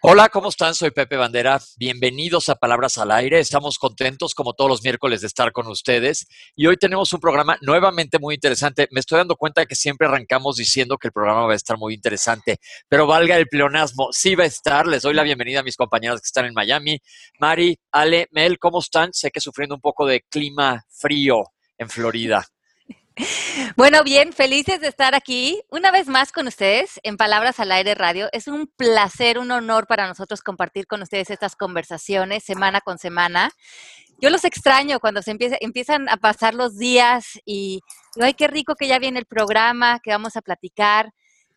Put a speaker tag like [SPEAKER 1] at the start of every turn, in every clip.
[SPEAKER 1] Hola, ¿cómo están? Soy Pepe Bandera. Bienvenidos a Palabras al Aire. Estamos contentos, como todos los miércoles, de estar con ustedes. Y hoy tenemos un programa nuevamente muy interesante. Me estoy dando cuenta que siempre arrancamos diciendo que el programa va a estar muy interesante, pero valga el pleonasmo, sí va a estar. Les doy la bienvenida a mis compañeros que están en Miami. Mari, Ale, Mel, ¿cómo están? Sé que sufriendo un poco de clima frío en Florida.
[SPEAKER 2] Bueno, bien, felices de estar aquí una vez más con ustedes en Palabras al Aire Radio. Es un placer, un honor para nosotros compartir con ustedes estas conversaciones semana con semana. Yo los extraño cuando se empieza, empiezan a pasar los días y, ay, qué rico que ya viene el programa, que vamos a platicar.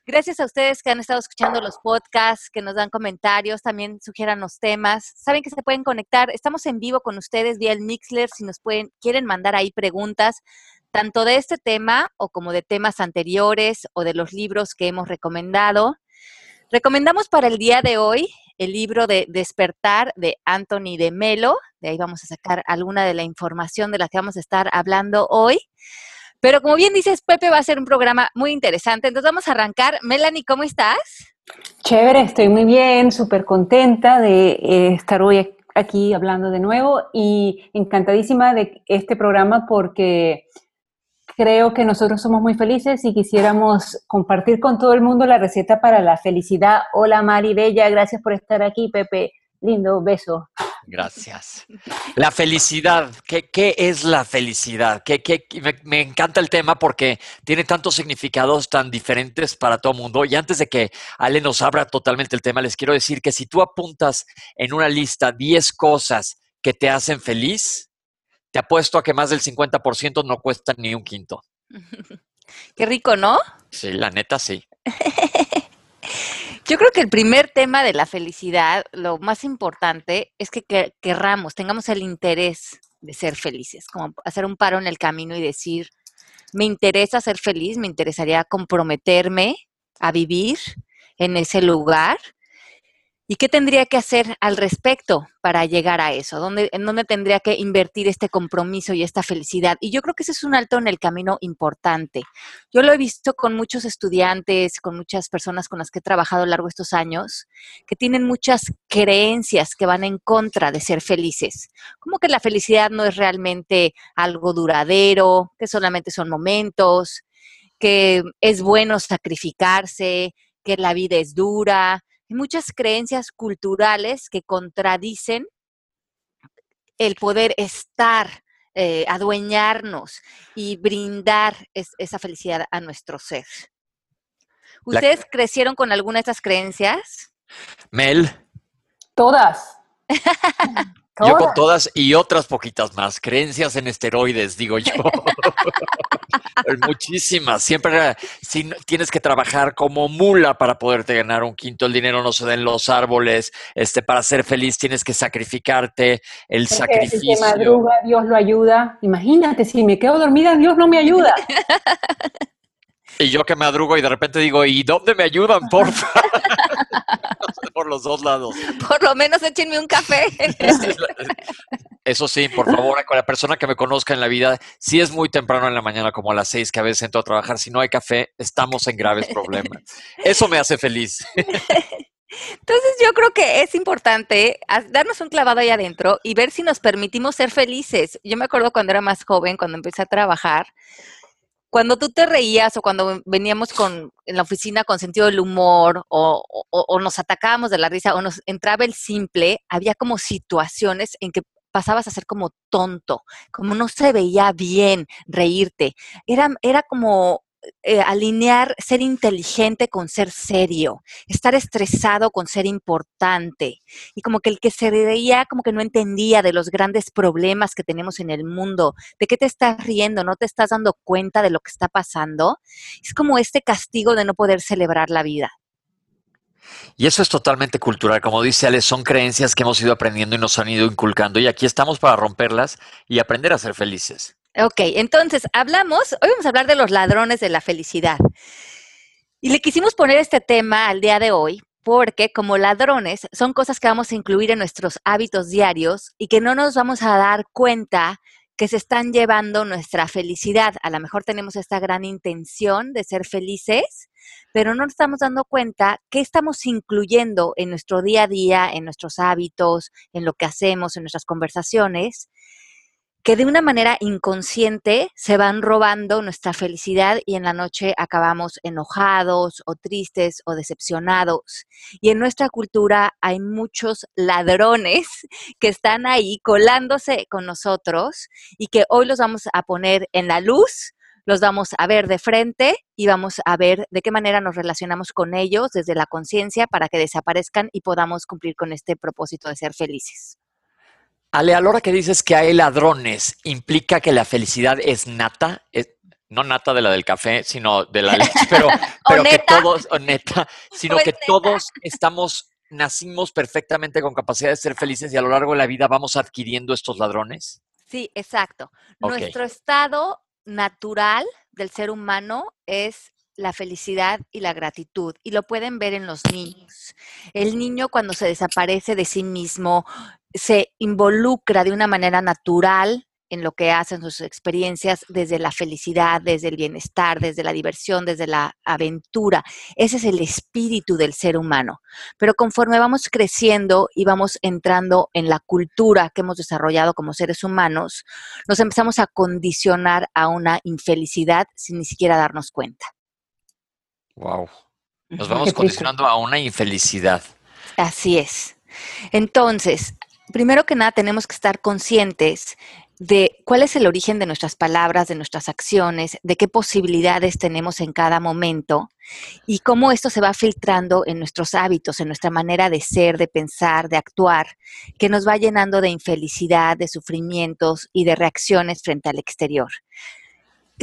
[SPEAKER 2] Gracias a ustedes que han estado escuchando los podcasts, que nos dan comentarios, también sugieran los temas. Saben que se pueden conectar. Estamos en vivo con ustedes vía el Mixler. Si nos pueden, quieren mandar ahí preguntas, tanto de este tema o como de temas anteriores o de los libros que hemos recomendado. Recomendamos para el día de hoy el libro de Despertar de Anthony de Melo. De ahí vamos a sacar alguna de la información de la que vamos a estar hablando hoy. Pero como bien dices, Pepe, va a ser un programa muy interesante. Entonces vamos a arrancar. Melanie, ¿cómo estás?
[SPEAKER 3] Chévere, estoy muy bien, súper contenta de eh, estar hoy aquí hablando de nuevo y encantadísima de este programa porque creo que nosotros somos muy felices y quisiéramos compartir con todo el mundo la receta para la felicidad. Hola Mari Bella, gracias por estar aquí, Pepe. Lindo, beso.
[SPEAKER 1] Gracias. La felicidad, ¿qué, es la felicidad? ¿Qué, me, me, encanta el tema porque tiene tantos significados tan diferentes para todo el mundo. Y antes de que Ale nos abra totalmente el tema, les quiero decir que si tú apuntas en una lista 10 cosas que te hacen feliz, te apuesto a que más del 50% no cuesta ni un quinto.
[SPEAKER 2] Qué rico, ¿no?
[SPEAKER 1] Sí, la neta sí.
[SPEAKER 2] Yo creo que el primer tema de la felicidad, lo más importante, es que querramos, tengamos el interés de ser felices, como hacer un paro en el camino y decir, me interesa ser feliz, me interesaría comprometerme a vivir en ese lugar ¿Y qué tendría que hacer al respecto para llegar a eso? ¿Dónde, ¿En dónde tendría que invertir este compromiso y esta felicidad? Y yo creo que ese es un alto en el camino importante. Yo lo he visto con muchos estudiantes, con muchas personas con las que he trabajado a lo largo de estos años, que tienen muchas creencias que van en contra de ser felices. Como que la felicidad no es realmente algo duradero, que solamente son momentos, que es bueno sacrificarse, que la vida es dura, hay muchas creencias culturales que contradicen el poder estar, eh, adueñarnos y brindar esa felicidad a nuestro ser. ¿Ustedes crecieron con alguna de estas creencias?
[SPEAKER 1] Mel.
[SPEAKER 3] Todas.
[SPEAKER 1] Yo con todas y otras poquitas más. Creencias en esteroides, digo yo. Muchísimas. Siempre si, tienes que trabajar como mula para poderte ganar un quinto. El dinero no se da en los árboles. Este, para ser feliz tienes que sacrificarte. El sacrificio.
[SPEAKER 3] Si madruga, Dios lo ayuda. Imagínate, si me quedo dormida, Dios no me ayuda.
[SPEAKER 1] Y yo que madrugo y de repente digo, ¿y dónde me ayudan, porfa? por los dos lados.
[SPEAKER 2] Por lo menos échenme un café.
[SPEAKER 1] Eso sí, por favor, con la persona que me conozca en la vida, si es muy temprano en la mañana, como a las seis, que a veces entro a trabajar, si no hay café, estamos en graves problemas. Eso me hace feliz.
[SPEAKER 2] Entonces yo creo que es importante darnos un clavado ahí adentro y ver si nos permitimos ser felices. Yo me acuerdo cuando era más joven, cuando empecé a trabajar, cuando tú te reías o cuando veníamos con, en la oficina con sentido del humor o, nos atacábamos de la risa o nos entraba el simple, había como situaciones en que pasabas a ser como tonto, como no se veía bien reírte. Era, era como eh, alinear ser inteligente con ser serio, estar estresado con ser importante. Y como que el que se reía como que no entendía de los grandes problemas que tenemos en el mundo, de qué te estás riendo, no te estás dando cuenta de lo que está pasando. Es como este castigo de no poder celebrar la vida.
[SPEAKER 1] Y eso es totalmente cultural. Como dice Ale, son creencias que hemos ido aprendiendo y nos han ido inculcando. Y aquí estamos para romperlas y aprender a ser felices.
[SPEAKER 2] Ok, entonces hablamos, hoy vamos a hablar de los ladrones de la felicidad. Y le quisimos poner este tema al día de hoy porque como ladrones son cosas que vamos a incluir en nuestros hábitos diarios y que no nos vamos a dar cuenta que se están llevando nuestra felicidad. A lo mejor tenemos esta gran intención de ser felices, pero no nos estamos dando cuenta qué estamos incluyendo en nuestro día a día, en nuestros hábitos, en lo que hacemos, en nuestras conversaciones, que de una manera inconsciente se van robando nuestra felicidad y en la noche acabamos enojados o tristes o decepcionados. Y en nuestra cultura hay muchos ladrones que están ahí colándose con nosotros y que hoy los vamos a poner en la luz, los vamos a ver de frente y vamos a ver de qué manera nos relacionamos con ellos desde la conciencia para que desaparezcan y podamos cumplir con este propósito de ser felices.
[SPEAKER 1] Ale, a la hora que dices que hay ladrones, ¿implica que la felicidad es nata? no nata de la del café, sino de la leche, pero, pero que todos, o neta, sino pues que todos estamos, nacimos perfectamente con capacidad de ser felices y a lo largo de la vida vamos adquiriendo estos ladrones.
[SPEAKER 2] Sí, exacto. Nuestro estado natural del ser humano es la felicidad y la gratitud. Y lo pueden ver en los niños. El niño cuando se desaparece de sí mismo, se involucra de una manera natural en lo que hacen sus experiencias desde la felicidad, desde el bienestar, desde la diversión, desde la aventura. Ese es el espíritu del ser humano. Pero conforme vamos creciendo y vamos entrando en la cultura que hemos desarrollado como seres humanos, nos empezamos a condicionar a una infelicidad sin ni siquiera darnos cuenta.
[SPEAKER 1] Wow. Nos vamos condicionando a una infelicidad.
[SPEAKER 2] Así es. Entonces, primero que nada tenemos que estar conscientes de cuál es el origen de nuestras palabras, de nuestras acciones, de qué posibilidades tenemos en cada momento y cómo esto se va filtrando en nuestros hábitos, en nuestra manera de ser, de pensar, de actuar, que nos va llenando de infelicidad, de sufrimientos y de reacciones frente al exterior.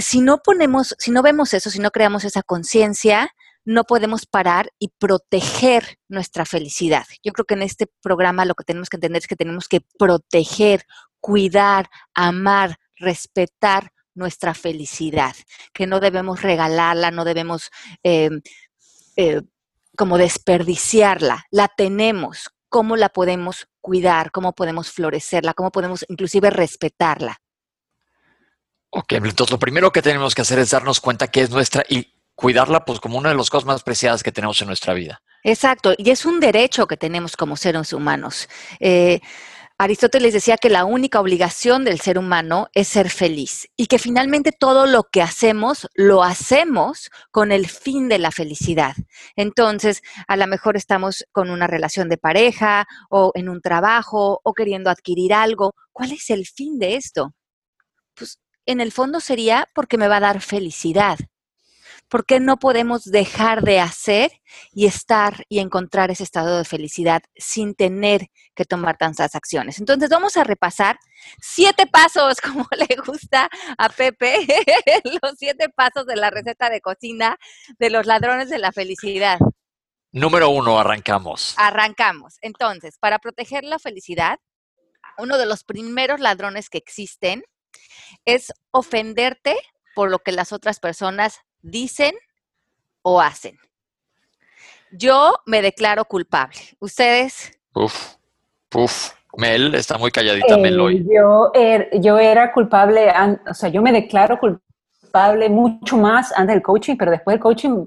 [SPEAKER 2] Si no ponemos, si no vemos eso, si no creamos esa conciencia, no podemos parar y proteger nuestra felicidad. Yo creo que en este programa lo que tenemos que entender es que tenemos que proteger, cuidar, amar, respetar nuestra felicidad, que no debemos regalarla, no debemos em, eh, como desperdiciarla, la tenemos, cómo la podemos cuidar, cómo podemos florecerla, cómo podemos inclusive respetarla.
[SPEAKER 1] Ok, entonces lo primero que tenemos que hacer es darnos cuenta que es nuestra y cuidarla pues como una de las cosas más preciadas que tenemos en nuestra vida.
[SPEAKER 2] Exacto, y es un derecho que tenemos como seres humanos. Eh, Aristóteles decía que la única obligación del ser humano es ser feliz y que finalmente todo lo que hacemos lo hacemos con el fin de la felicidad. Entonces, a lo mejor estamos con una relación de pareja o en un trabajo o queriendo adquirir algo. ¿Cuál es el fin de esto? Pues en el fondo sería porque me va a dar felicidad. ¿por qué no podemos dejar de hacer y estar y encontrar ese estado de felicidad sin tener que tomar tantas acciones? Entonces vamos a repasar siete pasos, como le gusta a Pepe, los siete pasos de la receta de cocina de los ladrones de la felicidad.
[SPEAKER 1] Número uno, arrancamos.
[SPEAKER 2] Arrancamos. Entonces, para proteger la felicidad, uno de los primeros ladrones que existen es ofenderte por lo que las otras personas dicen o hacen. Yo me declaro culpable. ¿Ustedes?
[SPEAKER 1] Uf, uf. Mel está muy calladita, Mel hoy.
[SPEAKER 3] Eh, yo, er, yo era culpable, o sea, yo me declaro culpable mucho más antes del coaching, pero después del coaching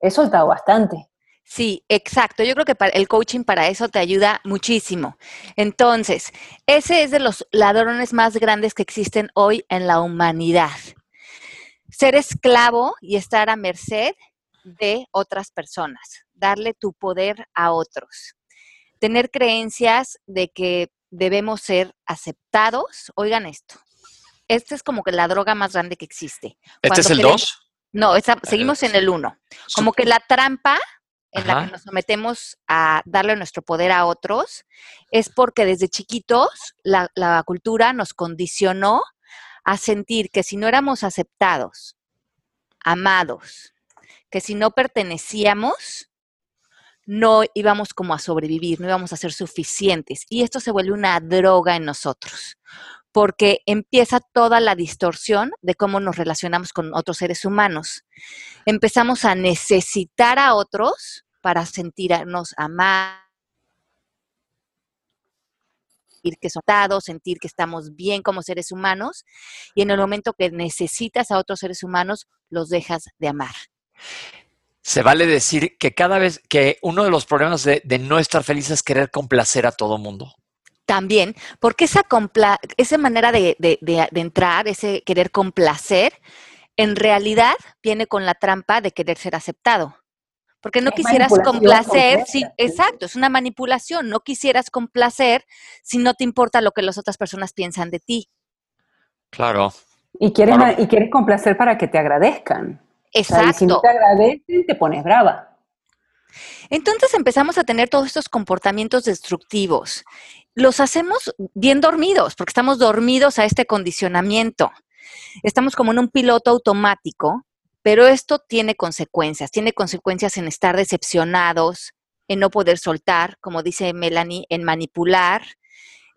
[SPEAKER 3] he soltado bastante.
[SPEAKER 2] Sí, exacto. Yo creo que el coaching para eso te ayuda muchísimo. Entonces, ese es de los ladrones más grandes que existen hoy en la humanidad ser esclavo y estar a merced de otras personas, darle tu poder a otros, tener creencias de que debemos ser aceptados. Oigan esto, esta es como que la droga más grande que existe.
[SPEAKER 1] ¿Este es el 2?
[SPEAKER 2] No, seguimos en el 1. Como que la trampa en la que nos sometemos a darle nuestro poder a otros es porque desde chiquitos la, la cultura nos condicionó a sentir que si no éramos aceptados, amados, que si no pertenecíamos, no íbamos como a sobrevivir, no íbamos a ser suficientes. Y esto se vuelve una droga en nosotros, porque empieza toda la distorsión de cómo nos relacionamos con otros seres humanos. Empezamos a necesitar a otros para sentirnos amados, sentir que somos sentir que estamos bien como seres humanos y en el momento que necesitas a otros seres humanos, los dejas de amar.
[SPEAKER 1] Se vale decir que cada vez que uno de los problemas de, no estar feliz es querer complacer a todo mundo.
[SPEAKER 2] También, porque esa, esa manera de, de entrar, ese querer complacer, en realidad viene con la trampa de querer ser aceptado. Porque no quisieras complacer, sí, exacto, es una manipulación, no quisieras complacer si no te importa lo que las otras personas piensan de ti.
[SPEAKER 1] Claro.
[SPEAKER 3] Y quieres, y quieres complacer para que te agradezcan.
[SPEAKER 2] Exacto.
[SPEAKER 3] si no te agradecen, te pones brava.
[SPEAKER 2] Entonces empezamos a tener todos estos comportamientos destructivos. Los hacemos bien dormidos, porque estamos dormidos a este condicionamiento. Estamos como en un piloto automático pero esto tiene consecuencias, tiene consecuencias en estar decepcionados, en no poder soltar, como dice Melanie, en manipular,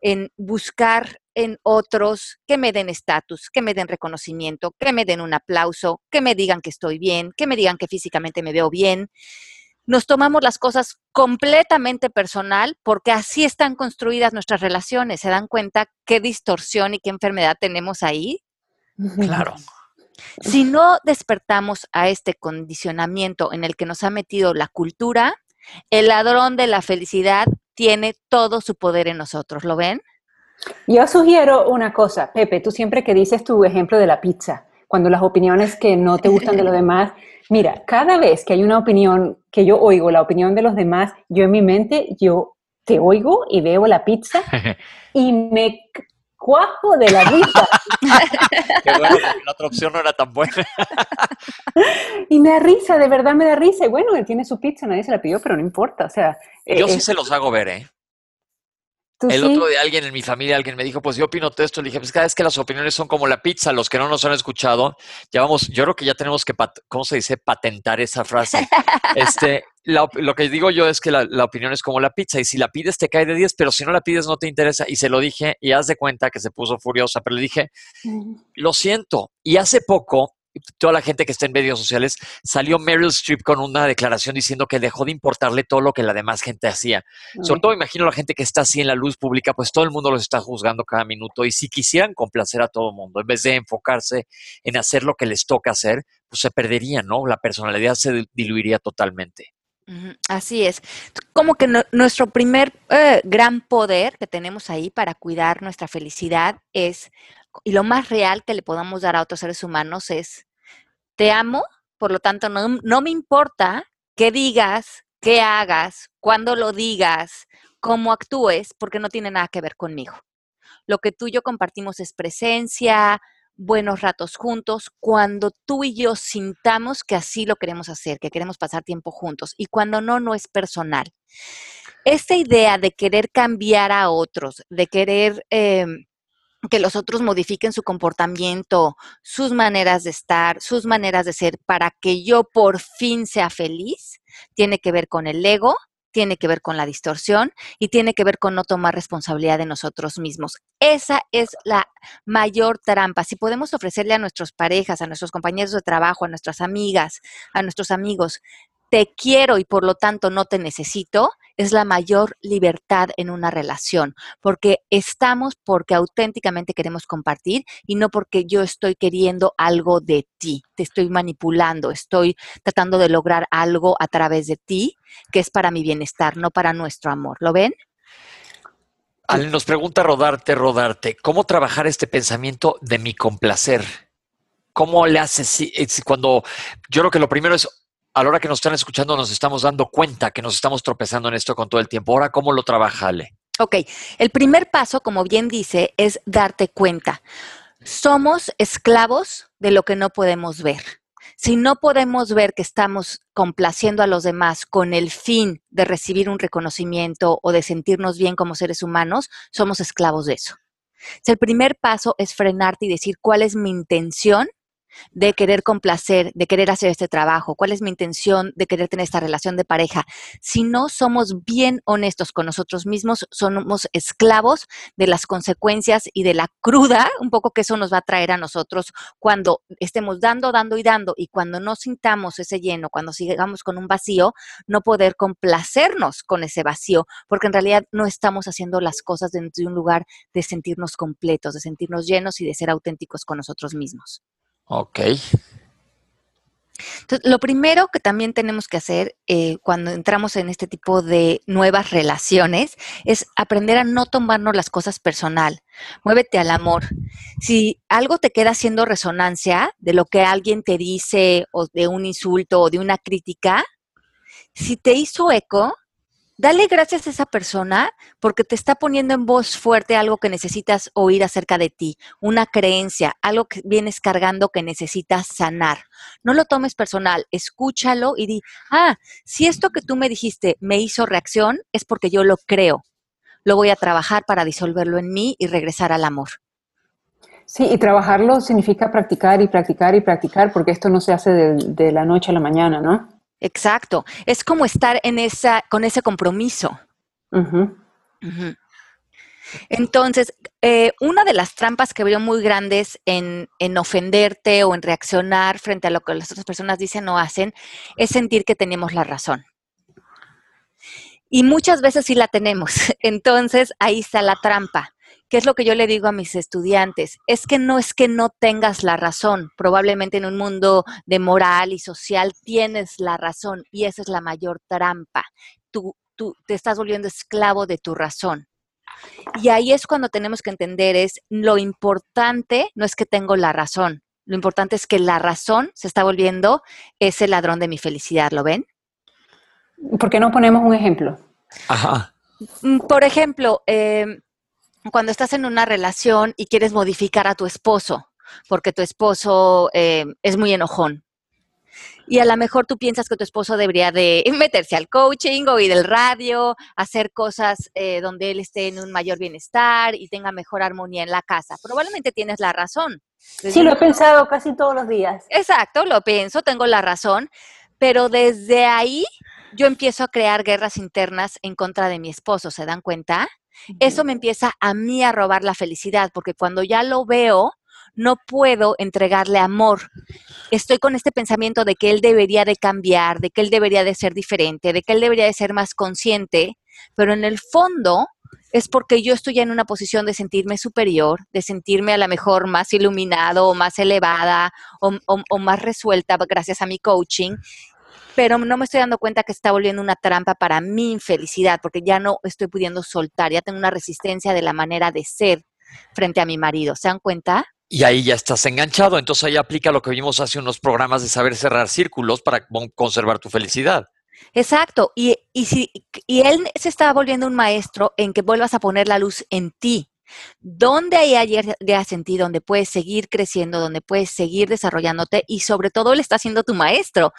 [SPEAKER 2] en buscar en otros que me den estatus, que me den reconocimiento, que me den un aplauso, que me digan que estoy bien, que me digan que físicamente me veo bien. Nos tomamos las cosas completamente personal porque así están construidas nuestras relaciones. ¿Se dan cuenta qué distorsión y qué enfermedad tenemos ahí?
[SPEAKER 1] Claro.
[SPEAKER 2] Si no despertamos a este condicionamiento en el que nos ha metido la cultura, el ladrón de la felicidad tiene todo su poder en nosotros. ¿Lo ven?
[SPEAKER 3] Yo sugiero una cosa, Pepe, tú siempre que dices tu ejemplo de la pizza, cuando las opiniones que no te gustan de los demás, mira, cada vez que hay una opinión que yo oigo, la opinión de los demás, yo en mi mente, yo te oigo y veo la pizza y me cuajo de la risa.
[SPEAKER 1] Qué bueno, la otra opción no era tan buena.
[SPEAKER 3] y me da risa, de verdad me da risa. Y bueno, él tiene su pizza, nadie se la pidió, pero no importa. O sea,
[SPEAKER 1] yo sí se los hago ver, ¿eh? El otro día alguien en mi familia, alguien me dijo, pues yo opino esto. Le dije, pues cada vez que las opiniones son como la pizza, los que no nos han escuchado, ya vamos, yo creo que ya tenemos que, ¿cómo se dice? Patentar esa frase. Este, lo que digo yo es que la, la, opinión es como la pizza y si la pides te cae de 10, pero si no la pides no te interesa. Y se lo dije y haz de cuenta que se puso furiosa, pero le dije, lo siento. Y hace poco toda la gente que está en medios sociales, salió Meryl Streep con una declaración diciendo que dejó de importarle todo lo que la demás gente hacía. Sobre todo imagino la gente que está así en la luz pública, pues todo el mundo los está juzgando cada minuto y si quisieran complacer a todo el mundo, en vez de enfocarse en hacer lo que les toca hacer, pues se perdería, ¿no? La personalidad se diluiría totalmente.
[SPEAKER 2] Así es. Como que nuestro primer eh, gran poder que tenemos ahí para cuidar nuestra felicidad es y lo más real que le podamos dar a otros seres humanos es, te amo, por lo tanto no, no me importa qué digas, qué hagas, cuándo lo digas, cómo actúes, porque no tiene nada que ver conmigo. Lo que tú y yo compartimos es presencia, buenos ratos juntos, cuando tú y yo sintamos que así lo queremos hacer, que queremos pasar tiempo juntos y cuando no, no es personal. Esta idea de querer cambiar a otros, de querer... Em, que los otros modifiquen su comportamiento, sus maneras de estar, sus maneras de ser, para que yo por fin sea feliz, tiene que ver con el ego, tiene que ver con la distorsión y tiene que ver con no tomar responsabilidad de nosotros mismos. Esa es la mayor trampa. Si podemos ofrecerle a nuestras parejas, a nuestros compañeros de trabajo, a nuestras amigas, a nuestros amigos, te quiero y por lo tanto no te necesito, es la mayor libertad en una relación, porque estamos porque auténticamente queremos compartir y no porque yo estoy queriendo algo de ti, te estoy manipulando, estoy tratando de lograr algo a través de ti que es para mi bienestar, no para nuestro amor. ¿Lo ven?
[SPEAKER 1] Ale nos pregunta Rodarte, Rodarte, ¿cómo trabajar este pensamiento de mi complacer? ¿Cómo le haces cuando yo creo que lo primero es a la hora que nos están escuchando nos estamos dando cuenta que nos estamos tropezando en esto con todo el tiempo. Ahora, ¿cómo lo trabaja Ale?
[SPEAKER 2] Ok, el primer paso, como bien dice, es darte cuenta. Somos esclavos de lo que no podemos ver. Si no podemos ver que estamos complaciendo a los demás con el fin de recibir un reconocimiento o de sentirnos bien como seres humanos, somos esclavos de eso. el primer paso es frenarte y decir cuál es mi intención de querer complacer, de querer hacer este trabajo? ¿Cuál es mi intención de querer tener esta relación de pareja? Si no somos bien honestos con nosotros mismos, somos esclavos de las consecuencias y de la cruda, un poco que eso nos va a traer a nosotros cuando estemos dando, dando y dando y cuando no sintamos ese lleno, cuando sigamos con un vacío, no poder complacernos con ese vacío, porque en realidad no estamos haciendo las cosas desde un lugar de sentirnos completos, de sentirnos llenos y de ser auténticos con nosotros mismos.
[SPEAKER 1] Ok.
[SPEAKER 2] Entonces, lo primero que también tenemos que hacer eh, cuando entramos en este tipo de nuevas relaciones es aprender a no tomarnos las cosas personal. Muévete al amor. Si algo te queda haciendo resonancia de lo que alguien te dice o de un insulto o de una crítica, si te hizo eco, dale gracias a esa persona porque te está poniendo en voz fuerte algo que necesitas oír acerca de ti, una creencia, algo que vienes cargando que necesitas sanar. No lo tomes personal, escúchalo y di, ah, si esto que tú me dijiste me hizo reacción, es porque yo lo creo. Lo voy a trabajar para disolverlo en mí y regresar al amor.
[SPEAKER 3] Sí, y trabajarlo significa practicar y practicar y practicar, porque esto no se hace de, de la noche a la mañana, ¿no?
[SPEAKER 2] Exacto. Es como estar en esa, con ese compromiso. Entonces, eh, una de las trampas que veo muy grandes en, en, ofenderte o en reaccionar frente a lo que las otras personas dicen o hacen es sentir que tenemos la razón. Y muchas veces sí la tenemos. Entonces, ahí está la trampa. ¿Qué es lo que yo le digo a mis estudiantes? Es que no es que no tengas la razón. Probablemente en un mundo de moral y social tienes la razón y esa es la mayor trampa. Tú, tú te estás volviendo esclavo de tu razón. Y ahí es cuando tenemos que entender es lo importante no es que tengo la razón. Lo importante es que la razón se está volviendo ese ladrón de mi felicidad. ¿Lo ven?
[SPEAKER 3] ¿Por qué no ponemos un ejemplo?
[SPEAKER 1] Ajá.
[SPEAKER 2] Mm, por ejemplo, eh, cuando estás en una relación y quieres modificar a tu esposo, porque tu esposo eh, es muy enojón. Y a lo mejor tú piensas que tu esposo debería de meterse al coaching o ir del radio, hacer cosas eh, donde él esté en un mayor bienestar y tenga mejor armonía en la casa. Probablemente tienes la razón.
[SPEAKER 3] sí, lo he pensado casi todos los días.
[SPEAKER 2] Exacto, lo pienso, tengo la razón, pero desde ahí yo empiezo a crear guerras internas en contra de mi esposo, ¿se dan cuenta? Eso me empieza a mí a robar la felicidad, porque cuando ya lo veo, no puedo entregarle amor. Estoy con este pensamiento de que él debería de cambiar, de que él debería de ser diferente, de que él debería de ser más consciente, pero en el fondo es porque yo estoy en una posición de sentirme superior, de sentirme a lo mejor más iluminado o más elevada o, o más resuelta gracias a mi coaching pero no me estoy dando cuenta que está volviendo una trampa para mi infelicidad, porque ya no estoy pudiendo soltar, ya tengo una resistencia de la manera de ser frente a mi marido. ¿Se dan cuenta?
[SPEAKER 1] Y ahí ya estás enganchado, entonces ahí aplica lo que vimos hace unos programas de saber cerrar círculos para conservar tu felicidad.
[SPEAKER 2] Exacto, y, y, si, y él se está volviendo un maestro en que vuelvas a poner la luz en ti, ¿Dónde hay ayer de sentido, donde puedes seguir creciendo, donde puedes seguir desarrollándote y sobre todo él está siendo tu maestro.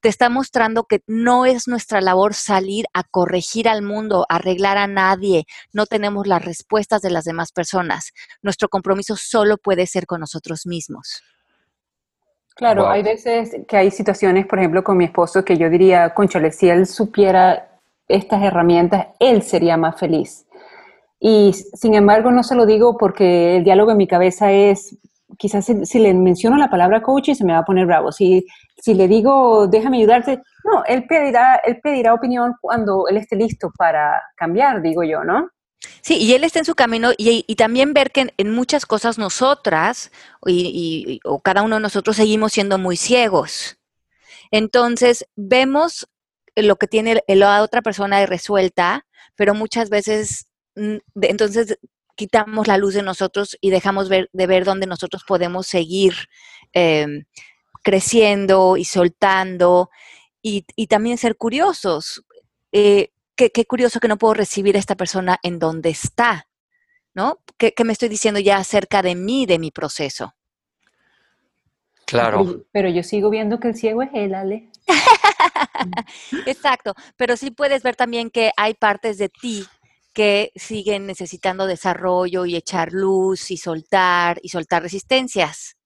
[SPEAKER 2] Te está mostrando que no es nuestra labor salir a corregir al mundo, arreglar a nadie. No tenemos las respuestas de las demás personas. Nuestro compromiso solo puede ser con nosotros mismos.
[SPEAKER 3] Claro, hay veces que hay situaciones, por ejemplo, con mi esposo, que yo diría, conchale, si él supiera estas herramientas, él sería más feliz y sin embargo, no se lo digo porque el diálogo en mi cabeza es, quizás si, le menciono la palabra coaching se me va a poner bravo. Si, si le digo, déjame ayudarte, no, él pedirá, él pedirá opinión cuando él esté listo para cambiar, digo yo, ¿no?
[SPEAKER 2] Sí, y él está en su camino y, y también ver que en, muchas cosas nosotras y, o cada uno de nosotros seguimos siendo muy ciegos. Entonces, vemos lo que tiene la otra persona resuelta, pero muchas veces entonces quitamos la luz de nosotros y dejamos ver, de ver dónde nosotros podemos seguir em, creciendo y soltando y, también ser curiosos. Eh, qué, curioso que no puedo recibir a esta persona en donde está, ¿no? ¿Qué, me estoy diciendo ya acerca de mí, de mi proceso?
[SPEAKER 1] Claro.
[SPEAKER 3] Pero, yo sigo viendo que el ciego es él, Ale.
[SPEAKER 2] Exacto, pero sí puedes ver también que hay partes de ti que siguen necesitando desarrollo y echar luz y soltar y soltar resistencias.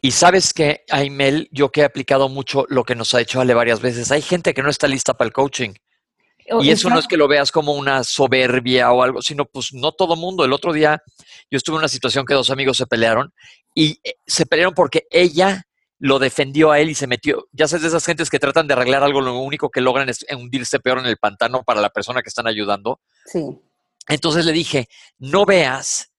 [SPEAKER 1] Y sabes que, Aimel, yo que he aplicado mucho lo que nos ha hecho Ale varias veces, hay gente que no está lista para el coaching. Y eso no es que lo veas como una soberbia o algo, sino pues no todo mundo. El otro día yo estuve en una situación que dos amigos se pelearon y eh, se pelearon porque ella lo defendió a él y se metió. Ya sabes de esas gentes que tratan de arreglar algo, lo único que logran es hundirse peor en el pantano para la persona que están ayudando.
[SPEAKER 3] Sí.
[SPEAKER 1] Entonces le dije, no veas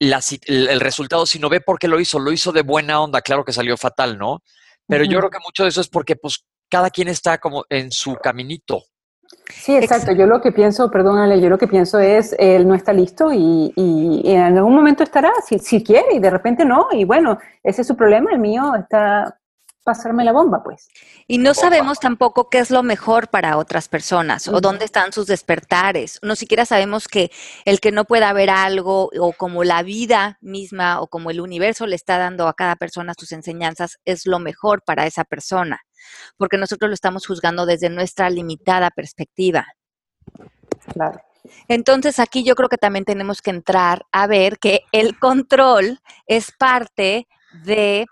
[SPEAKER 1] el, resultado, sino ve por qué lo hizo. Lo hizo de buena onda, claro que salió fatal, ¿no? Pero yo creo que mucho de eso es porque pues cada quien está como en su caminito.
[SPEAKER 3] Sí, exacto. Yo lo que pienso, perdónale, yo lo que pienso es, él no está listo y, en algún momento estará, si, si, quiere, y de repente no, y bueno, ese es su problema, el mío está pasarme la bomba, pues.
[SPEAKER 2] Y no sabemos tampoco qué es lo mejor para otras personas o dónde están sus despertares. No siquiera sabemos que el que no pueda ver algo o como la vida misma o como el universo le está dando a cada persona sus enseñanzas es lo mejor para esa persona, porque nosotros lo estamos juzgando desde nuestra limitada perspectiva.
[SPEAKER 3] Claro.
[SPEAKER 2] Entonces aquí yo creo que también tenemos que entrar a ver que el control es parte de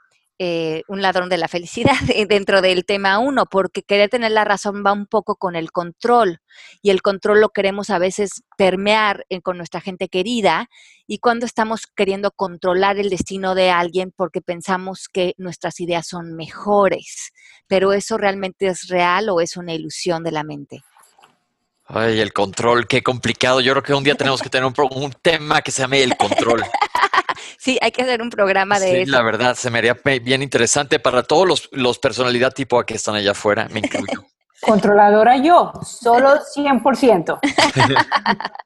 [SPEAKER 2] eh, un ladrón de la felicidad dentro del tema uno, porque querer tener la razón va un poco con el control y el control lo queremos a veces permear con nuestra gente querida y cuando estamos queriendo controlar el destino de alguien porque pensamos que nuestras ideas son mejores, pero eso realmente es real o es una ilusión de la mente.
[SPEAKER 1] Ay, el control, qué complicado. Yo creo que un día tenemos que tener un, un tema que se llame el control.
[SPEAKER 2] sí, hay que hacer un programa de
[SPEAKER 1] sí, la verdad, se me haría bien interesante para todos los, los personalidad tipo A que están allá afuera, me incluyo.
[SPEAKER 3] Controladora yo, solo 100%.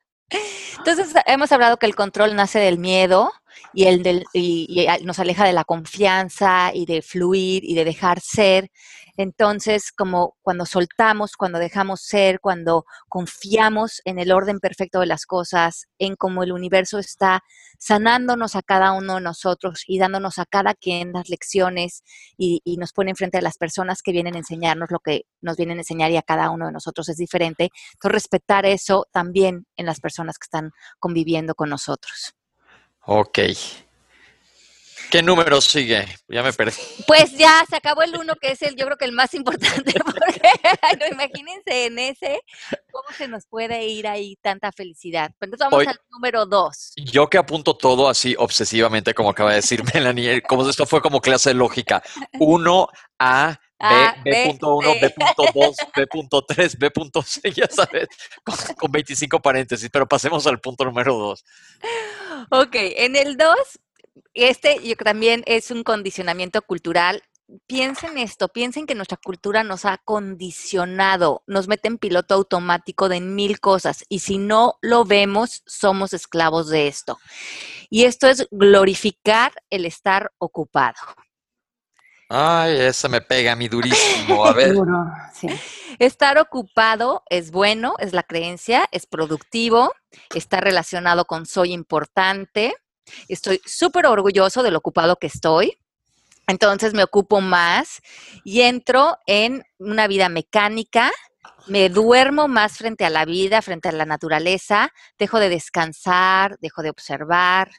[SPEAKER 2] Entonces, hemos hablado que el control nace del miedo y, el del, y nos aleja de la confianza y de fluir y de dejar ser. Entonces, como cuando soltamos, cuando dejamos ser, cuando confiamos en el orden perfecto de las cosas, en cómo el universo está sanándonos a cada uno de nosotros y dándonos a cada quien las lecciones y, nos pone enfrente a las personas que vienen a enseñarnos lo que nos vienen a enseñar y a cada uno de nosotros es diferente. Entonces, respetar eso también en las personas que están conviviendo con nosotros.
[SPEAKER 1] Ok. ¿Qué número sigue? Ya me perdí.
[SPEAKER 2] Pues ya se acabó el uno, que es el, yo creo que el más importante, porque imagínense en ese, cómo se nos puede ir ahí tanta felicidad. Pues entonces vamos al número dos.
[SPEAKER 1] Yo que apunto todo así obsesivamente, como acaba de decir Melanie, como esto fue como clase de lógica. Uno, A, B, B.1, B.2, B.3, B.6, ya sabes, con, con 25 paréntesis, pero pasemos al punto número dos.
[SPEAKER 2] Ok, en el 2 este yo, también es un condicionamiento cultural. Piensen esto, piensen que nuestra cultura nos ha condicionado, nos mete en piloto automático de mil cosas y si no lo vemos, somos esclavos de esto. Y esto es glorificar el estar ocupado.
[SPEAKER 1] Ay, eso me pega a mí durísimo. A ver.
[SPEAKER 2] Estar ocupado es bueno, es la creencia, es productivo, está relacionado con soy importante, Estoy súper orgulloso de lo ocupado que estoy. Entonces me ocupo más y entro en una vida mecánica, me duermo más frente a la vida, frente a la naturaleza, dejo de descansar, dejo de observar,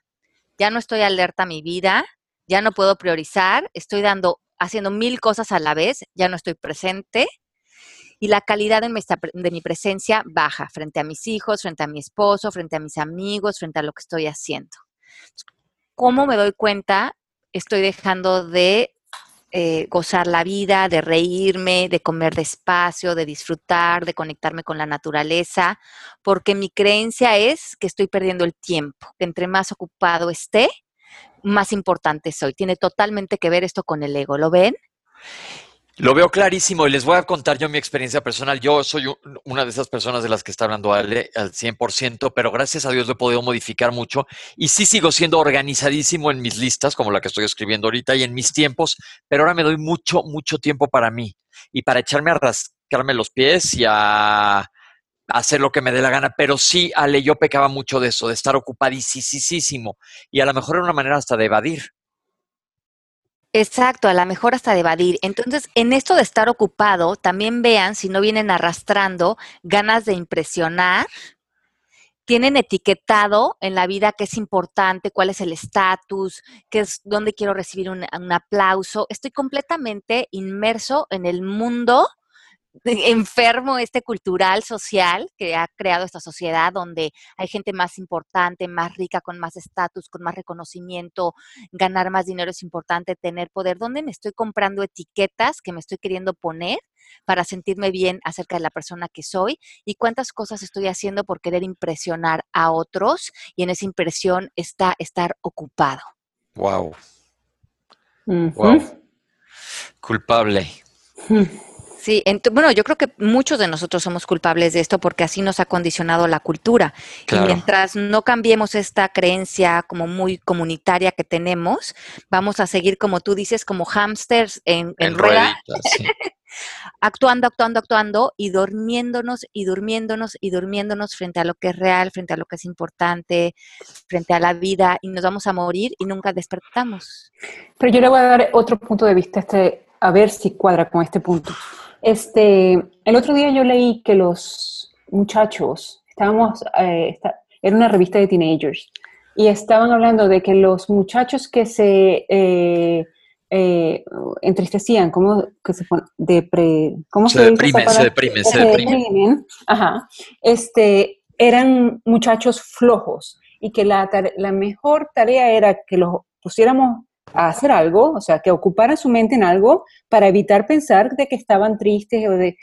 [SPEAKER 2] ya no estoy alerta a mi vida, ya no puedo priorizar, estoy dando, haciendo mil cosas a la vez, ya no estoy presente. Y la calidad de mi, de mi presencia baja frente a mis hijos, frente a mi esposo, frente a mis amigos, frente a lo que estoy haciendo. ¿Cómo me doy cuenta? Estoy dejando de eh, gozar la vida, de reírme, de comer despacio, de disfrutar, de conectarme con la naturaleza, porque mi creencia es que estoy perdiendo el tiempo, entre más ocupado esté, más importante soy. Tiene totalmente que ver esto con el ego, ¿lo ven?
[SPEAKER 1] Lo veo clarísimo y les voy a contar yo mi experiencia personal. Yo soy una de esas personas de las que está hablando Ale al 100%, pero gracias a Dios lo he podido modificar mucho y sí sigo siendo organizadísimo en mis listas, como la que estoy escribiendo ahorita, y en mis tiempos, pero ahora me doy mucho, mucho tiempo para mí y para echarme a rascarme los pies y a hacer lo que me dé la gana. Pero sí, Ale, yo pecaba mucho de eso, de estar ocupadísimo y a lo mejor era una manera hasta de evadir.
[SPEAKER 2] Exacto, a lo mejor hasta de evadir. Entonces, en esto de estar ocupado, también vean si no vienen arrastrando ganas de impresionar, tienen etiquetado en la vida qué es importante, cuál es el estatus, qué es dónde quiero recibir un, un aplauso. Estoy completamente inmerso en el mundo enfermo este cultural social que ha creado esta sociedad donde hay gente más importante, más rica, con más estatus, con más reconocimiento, ganar más dinero es importante, tener poder, ¿dónde me estoy comprando etiquetas que me estoy queriendo poner para sentirme bien acerca de la persona que soy y cuántas cosas estoy haciendo por querer impresionar a otros y en esa impresión está estar ocupado.
[SPEAKER 1] Wow. Wow. Culpable.
[SPEAKER 2] Sí, bueno, yo creo que muchos de nosotros somos culpables de esto porque así nos ha condicionado la cultura. Y mientras no cambiemos esta creencia como muy comunitaria que tenemos, vamos a seguir, como tú dices, como hámsters en, rueda, actuando, actuando, actuando y durmiéndonos y durmiéndonos y durmiéndonos frente a lo que es real, frente a lo que es importante, frente a la vida y nos vamos a morir y nunca despertamos.
[SPEAKER 3] Pero yo le voy a dar otro punto de vista, este, a ver si cuadra con este punto. Este, el otro día yo leí que los muchachos, estábamos, eh, era una revista de teenagers, y estaban hablando de que los muchachos que se eh, eh, entristecían, ¿cómo, que se, depre, ¿cómo
[SPEAKER 1] se, deprimen, se deprimen, se, deprimen.
[SPEAKER 3] Ajá, este, eran muchachos flojos y que la, la mejor tarea era que los pusiéramos a hacer algo, o sea, que ocuparan su mente en algo para evitar pensar de que estaban tristes o de,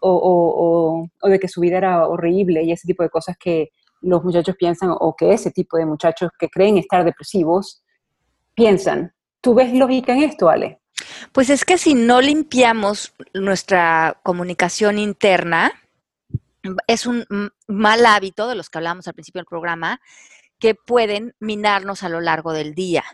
[SPEAKER 3] o, de que su vida era horrible y ese tipo de cosas que los muchachos piensan o que ese tipo de muchachos que creen estar depresivos piensan. ¿Tú ves lógica en esto, Ale?
[SPEAKER 2] Pues es que si no limpiamos nuestra comunicación interna, es un mal hábito de los que hablamos al principio del programa que pueden minarnos a lo largo del día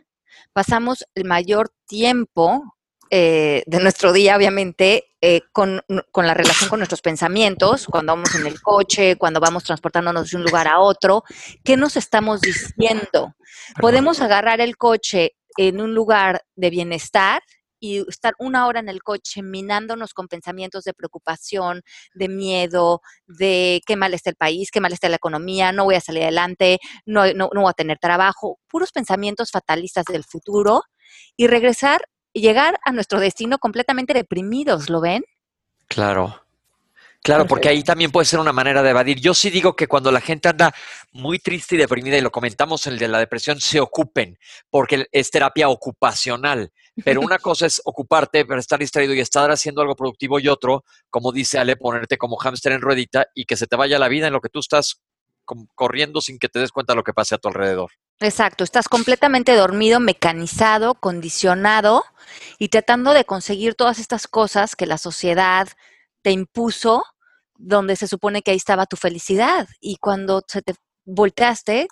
[SPEAKER 2] pasamos el mayor tiempo eh, de nuestro día, obviamente, eh, con, la relación con nuestros pensamientos, cuando vamos en el coche, cuando vamos transportándonos de un lugar a otro, ¿qué nos estamos diciendo? Podemos agarrar el coche en un lugar de bienestar y estar una hora en el coche minándonos con pensamientos de preocupación, de miedo, de qué mal está el país, qué mal está la economía, no voy a salir adelante, no, no, voy a tener trabajo, puros pensamientos fatalistas del futuro y regresar llegar a nuestro destino completamente deprimidos, ¿lo ven?
[SPEAKER 1] Claro. Claro, porque ahí también puede ser una manera de evadir. Yo sí digo que cuando la gente anda muy triste y deprimida, y lo comentamos en el de la depresión, se ocupen, porque es terapia ocupacional. Pero una cosa es ocuparte, pero estar distraído y estar haciendo algo productivo y otro, como dice Ale, ponerte como hámster en ruedita y que se te vaya la vida en lo que tú estás corriendo sin que te des cuenta de lo que pase a tu alrededor.
[SPEAKER 2] Exacto, estás completamente dormido, mecanizado, condicionado y tratando de conseguir todas estas cosas que la sociedad te impuso donde se supone que ahí estaba tu felicidad. Y cuando se te volteaste,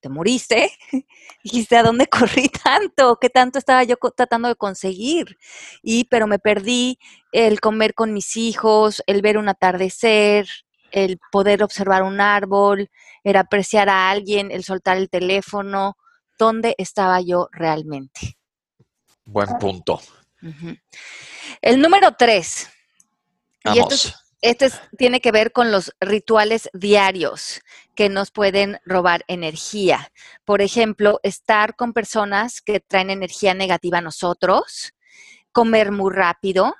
[SPEAKER 2] te moriste, dijiste, ¿a dónde corrí tanto? ¿Qué tanto estaba yo tratando de conseguir? Y, pero me perdí el comer con mis hijos, el ver un atardecer, el poder observar un árbol, el apreciar a alguien, el soltar el teléfono. ¿Dónde estaba yo realmente?
[SPEAKER 1] Buen punto.
[SPEAKER 2] El número tres. Vamos. Este tiene que ver con los rituales diarios que nos pueden robar energía. Por ejemplo, estar con personas que traen energía negativa a nosotros, comer muy rápido,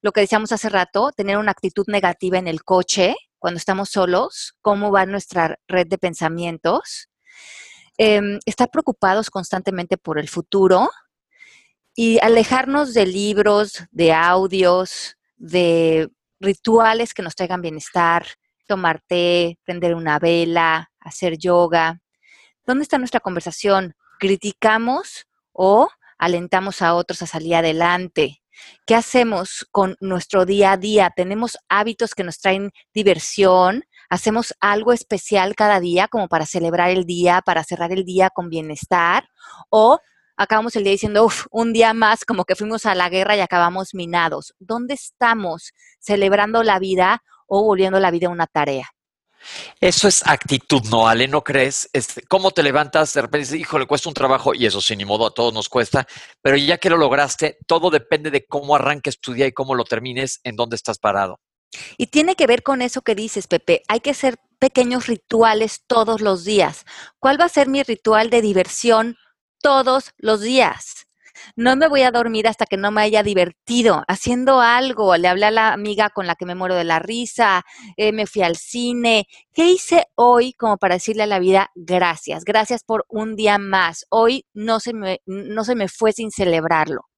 [SPEAKER 2] lo que decíamos hace rato, tener una actitud negativa en el coche cuando estamos solos, cómo va nuestra red de pensamientos, em, estar preocupados constantemente por el futuro y alejarnos de libros, de audios, de rituales que nos traigan bienestar, tomar té, prender una vela, hacer yoga. ¿Dónde está nuestra conversación? ¿Criticamos o alentamos a otros a salir adelante? ¿Qué hacemos con nuestro día a día? ¿Tenemos hábitos que nos traen diversión? ¿Hacemos algo especial cada día como para celebrar el día, para cerrar el día con bienestar? ¿O acabamos el día diciendo, uff, un día más como que fuimos a la guerra y acabamos minados. ¿Dónde estamos celebrando la vida o volviendo la vida una tarea?
[SPEAKER 1] Eso es actitud, ¿no, Ale? ¿No crees? Este, ¿Cómo te levantas? De repente dices, hijo, le cuesta un trabajo y eso sin ni modo a todos nos cuesta, pero ya que lo lograste, todo depende de cómo arranques tu día y cómo lo termines, en dónde estás parado.
[SPEAKER 2] Y tiene que ver con eso que dices, Pepe. Hay que hacer pequeños rituales todos los días. ¿Cuál va a ser mi ritual de diversión todos los días? No me voy a dormir hasta que no me haya divertido haciendo algo. Le hablé a la amiga con la que me muero de la risa, eh, me fui al cine. ¿Qué hice hoy como para decirle a la vida gracias? Gracias por un día más. Hoy no se me, no se me fue sin celebrarlo.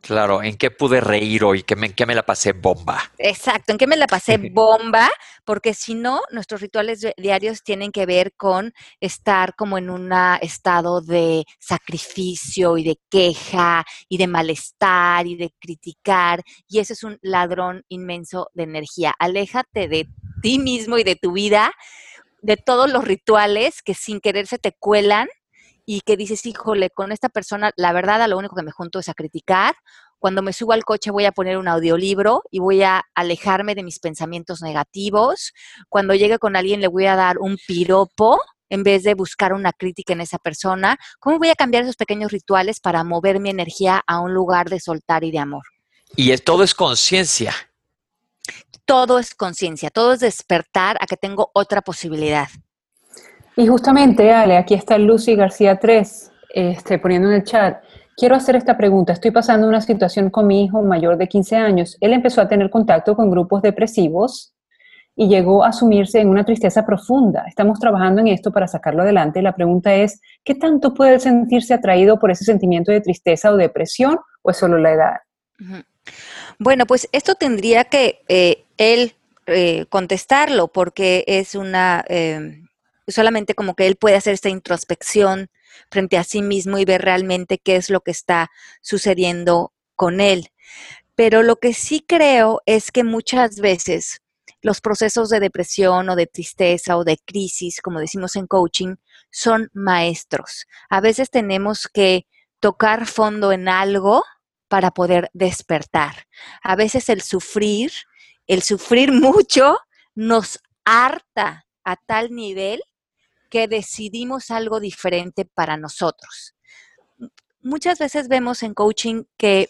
[SPEAKER 1] Claro, ¿en qué pude reír hoy? ¿En qué me la pasé bomba?
[SPEAKER 2] Exacto, ¿en qué me la pasé bomba? Porque si no, nuestros rituales diarios tienen que ver con estar como en un estado de sacrificio y de queja y de malestar y de criticar. Y ese es un ladrón inmenso de energía. Aléjate de ti mismo y de tu vida, de todos los rituales que sin querer se te cuelan y que dices, híjole, con esta persona, la verdad, a lo único que me junto es a criticar. Cuando me subo al coche voy a poner un audiolibro y voy a alejarme de mis pensamientos negativos. Cuando llegue con alguien le voy a dar un piropo en vez de buscar una crítica en esa persona. ¿Cómo voy a cambiar esos pequeños rituales para mover mi energía a un lugar de soltar y de amor?
[SPEAKER 1] Y todo es conciencia.
[SPEAKER 2] Todo es conciencia, todo es despertar a que tengo otra posibilidad.
[SPEAKER 3] Y justamente, Ale, aquí está Lucy García 3, este, poniendo en el chat. Quiero hacer esta pregunta. Estoy pasando una situación con mi hijo mayor de 15 años. Él empezó a tener contacto con grupos depresivos y llegó a sumirse en una tristeza profunda. Estamos trabajando en esto para sacarlo adelante. La pregunta es, ¿qué tanto puede sentirse atraído por ese sentimiento de tristeza o depresión o es solo la edad?
[SPEAKER 2] Bueno, pues esto tendría que eh, él eh, contestarlo porque es una... Eh, solamente como que él puede hacer esta introspección frente a sí mismo y ver realmente qué es lo que está sucediendo con él. Pero lo que sí creo es que muchas veces los procesos de depresión o de tristeza o de crisis, como decimos en coaching, son maestros. A veces tenemos que tocar fondo en algo para poder despertar. A veces el sufrir, el sufrir mucho, nos harta a tal nivel que decidimos algo diferente para nosotros. Muchas veces vemos en coaching que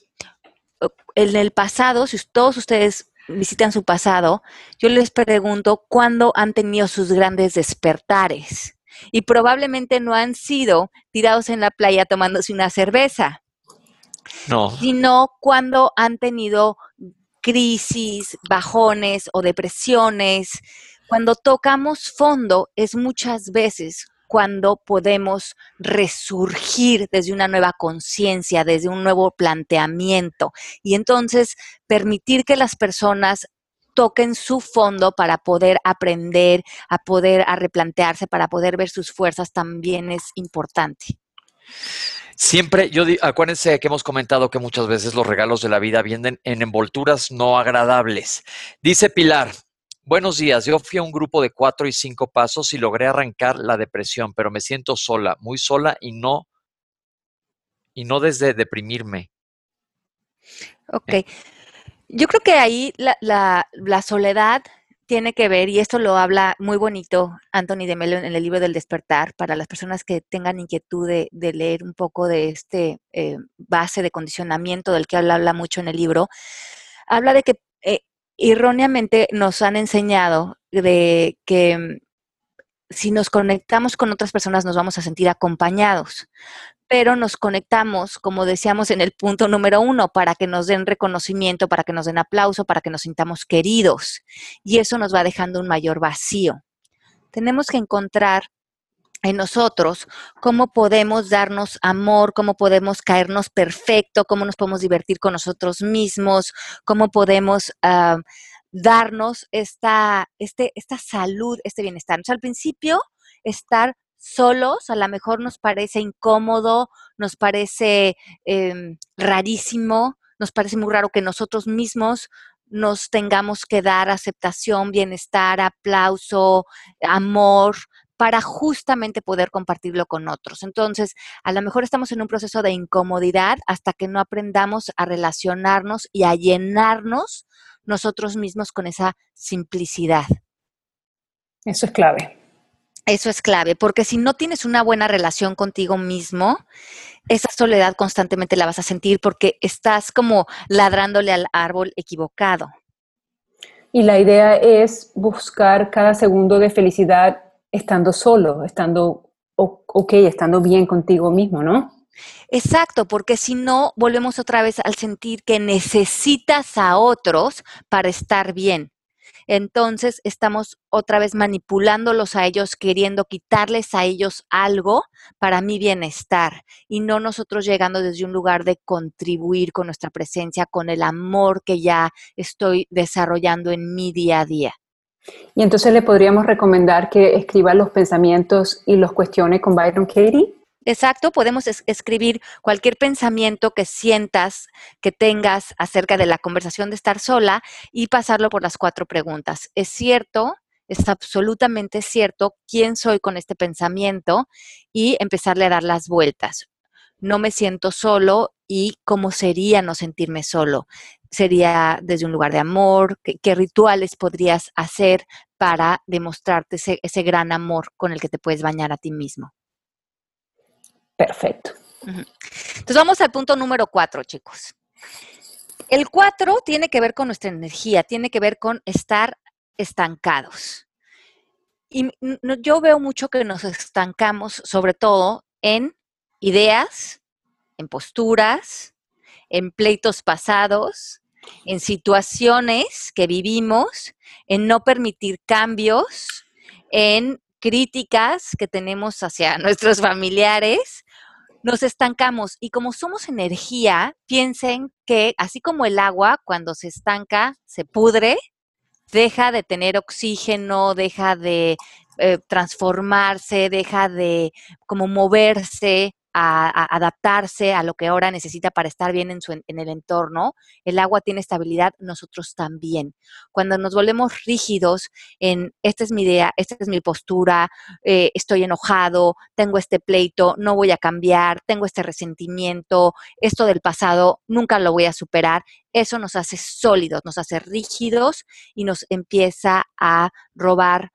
[SPEAKER 2] en el pasado, si todos ustedes visitan su pasado, yo les pregunto cuándo han tenido sus grandes despertares. Y probablemente no han sido tirados en la playa tomándose una cerveza.
[SPEAKER 1] No.
[SPEAKER 2] Sino cuando han tenido crisis, bajones o depresiones, cuando tocamos fondo es muchas veces cuando podemos resurgir desde una nueva conciencia, desde un nuevo planteamiento y entonces permitir que las personas toquen su fondo para poder aprender, a poder a replantearse, para poder ver sus fuerzas también es importante.
[SPEAKER 1] Siempre, yo acuérdense que hemos comentado que muchas veces los regalos de la vida vienen en envolturas no agradables. Dice Pilar, Buenos días, yo fui a un grupo de cuatro y cinco pasos y logré arrancar la depresión, pero me siento sola, muy sola y no, y no desde deprimirme.
[SPEAKER 2] Ok. Yo creo que ahí la, la, soledad tiene que ver, y esto lo habla muy bonito Anthony de Melo en el libro del despertar, para las personas que tengan inquietud de, leer un poco de este eh, base de condicionamiento del que habla, habla mucho en el libro, habla de que eh, erróneamente nos han enseñado de que mm, si nos conectamos con otras personas nos vamos a sentir acompañados, pero nos conectamos, como decíamos en el punto número uno, para que nos den reconocimiento, para que nos den aplauso, para que nos sintamos queridos. Y eso nos va dejando un mayor vacío. Tenemos que encontrar en nosotros, cómo podemos darnos amor, cómo podemos caernos perfecto, cómo nos podemos divertir con nosotros mismos, cómo podemos ah, darnos esta, este, esta salud, este bienestar. al principio, estar solos a lo mejor nos parece incómodo, nos parece em, rarísimo, nos parece muy raro que nosotros mismos nos tengamos que dar aceptación, bienestar, aplauso, amor, para justamente poder compartirlo con otros. Entonces, a lo mejor estamos en un proceso de incomodidad hasta que no aprendamos a relacionarnos y a llenarnos nosotros mismos con esa simplicidad.
[SPEAKER 3] Eso es clave.
[SPEAKER 2] Eso es clave, porque si no tienes una buena relación contigo mismo, esa soledad constantemente la vas a sentir porque estás como ladrándole al árbol equivocado.
[SPEAKER 3] Y la idea es buscar cada segundo de felicidad estando solo, estando ok, estando bien contigo mismo, ¿no?
[SPEAKER 2] Exacto, porque si no, volvemos otra vez al sentir que necesitas a otros para estar bien. Entonces estamos otra vez manipulándolos a ellos, queriendo quitarles a ellos algo para mi bienestar y no nosotros llegando desde un lugar de contribuir con nuestra presencia, con el amor que ya estoy desarrollando en mi día a día.
[SPEAKER 3] Y entonces le podríamos recomendar que escriba los pensamientos y los cuestione con Byron Katie.
[SPEAKER 2] Exacto, podemos escribir cualquier pensamiento que sientas, que tengas acerca de la conversación de estar sola y pasarlo por las cuatro preguntas. ¿Es cierto? ¿Es absolutamente cierto quién soy con este pensamiento? Y empezarle a dar las vueltas. No me siento solo y cómo sería no sentirme solo. Sería desde un lugar de amor, qué, rituales podrías hacer para demostrarte ese gran amor con el que te puedes bañar a ti mismo.
[SPEAKER 3] Perfecto.
[SPEAKER 2] Entonces vamos al punto número cuatro, chicos. El cuatro tiene que ver con nuestra energía, tiene que ver con estar estancados. Y yo veo mucho que nos estancamos sobre todo en ideas, en posturas, en pleitos pasados, en situaciones que vivimos, en no permitir cambios, en críticas que tenemos hacia nuestros familiares nos estancamos. Y como somos energía, piensen que así como el agua cuando se estanca se pudre, deja de tener oxígeno, deja de eh, transformarse, deja de como moverse, a, adaptarse a lo que ahora necesita para estar bien en, su, en el entorno. El agua tiene estabilidad, nosotros también. Cuando nos volvemos rígidos en, esta es mi idea, esta es mi postura, eh, estoy enojado, tengo este pleito, no voy a cambiar, tengo este resentimiento, esto del pasado nunca lo voy a superar, eso nos hace sólidos, nos hace rígidos y nos empieza a robar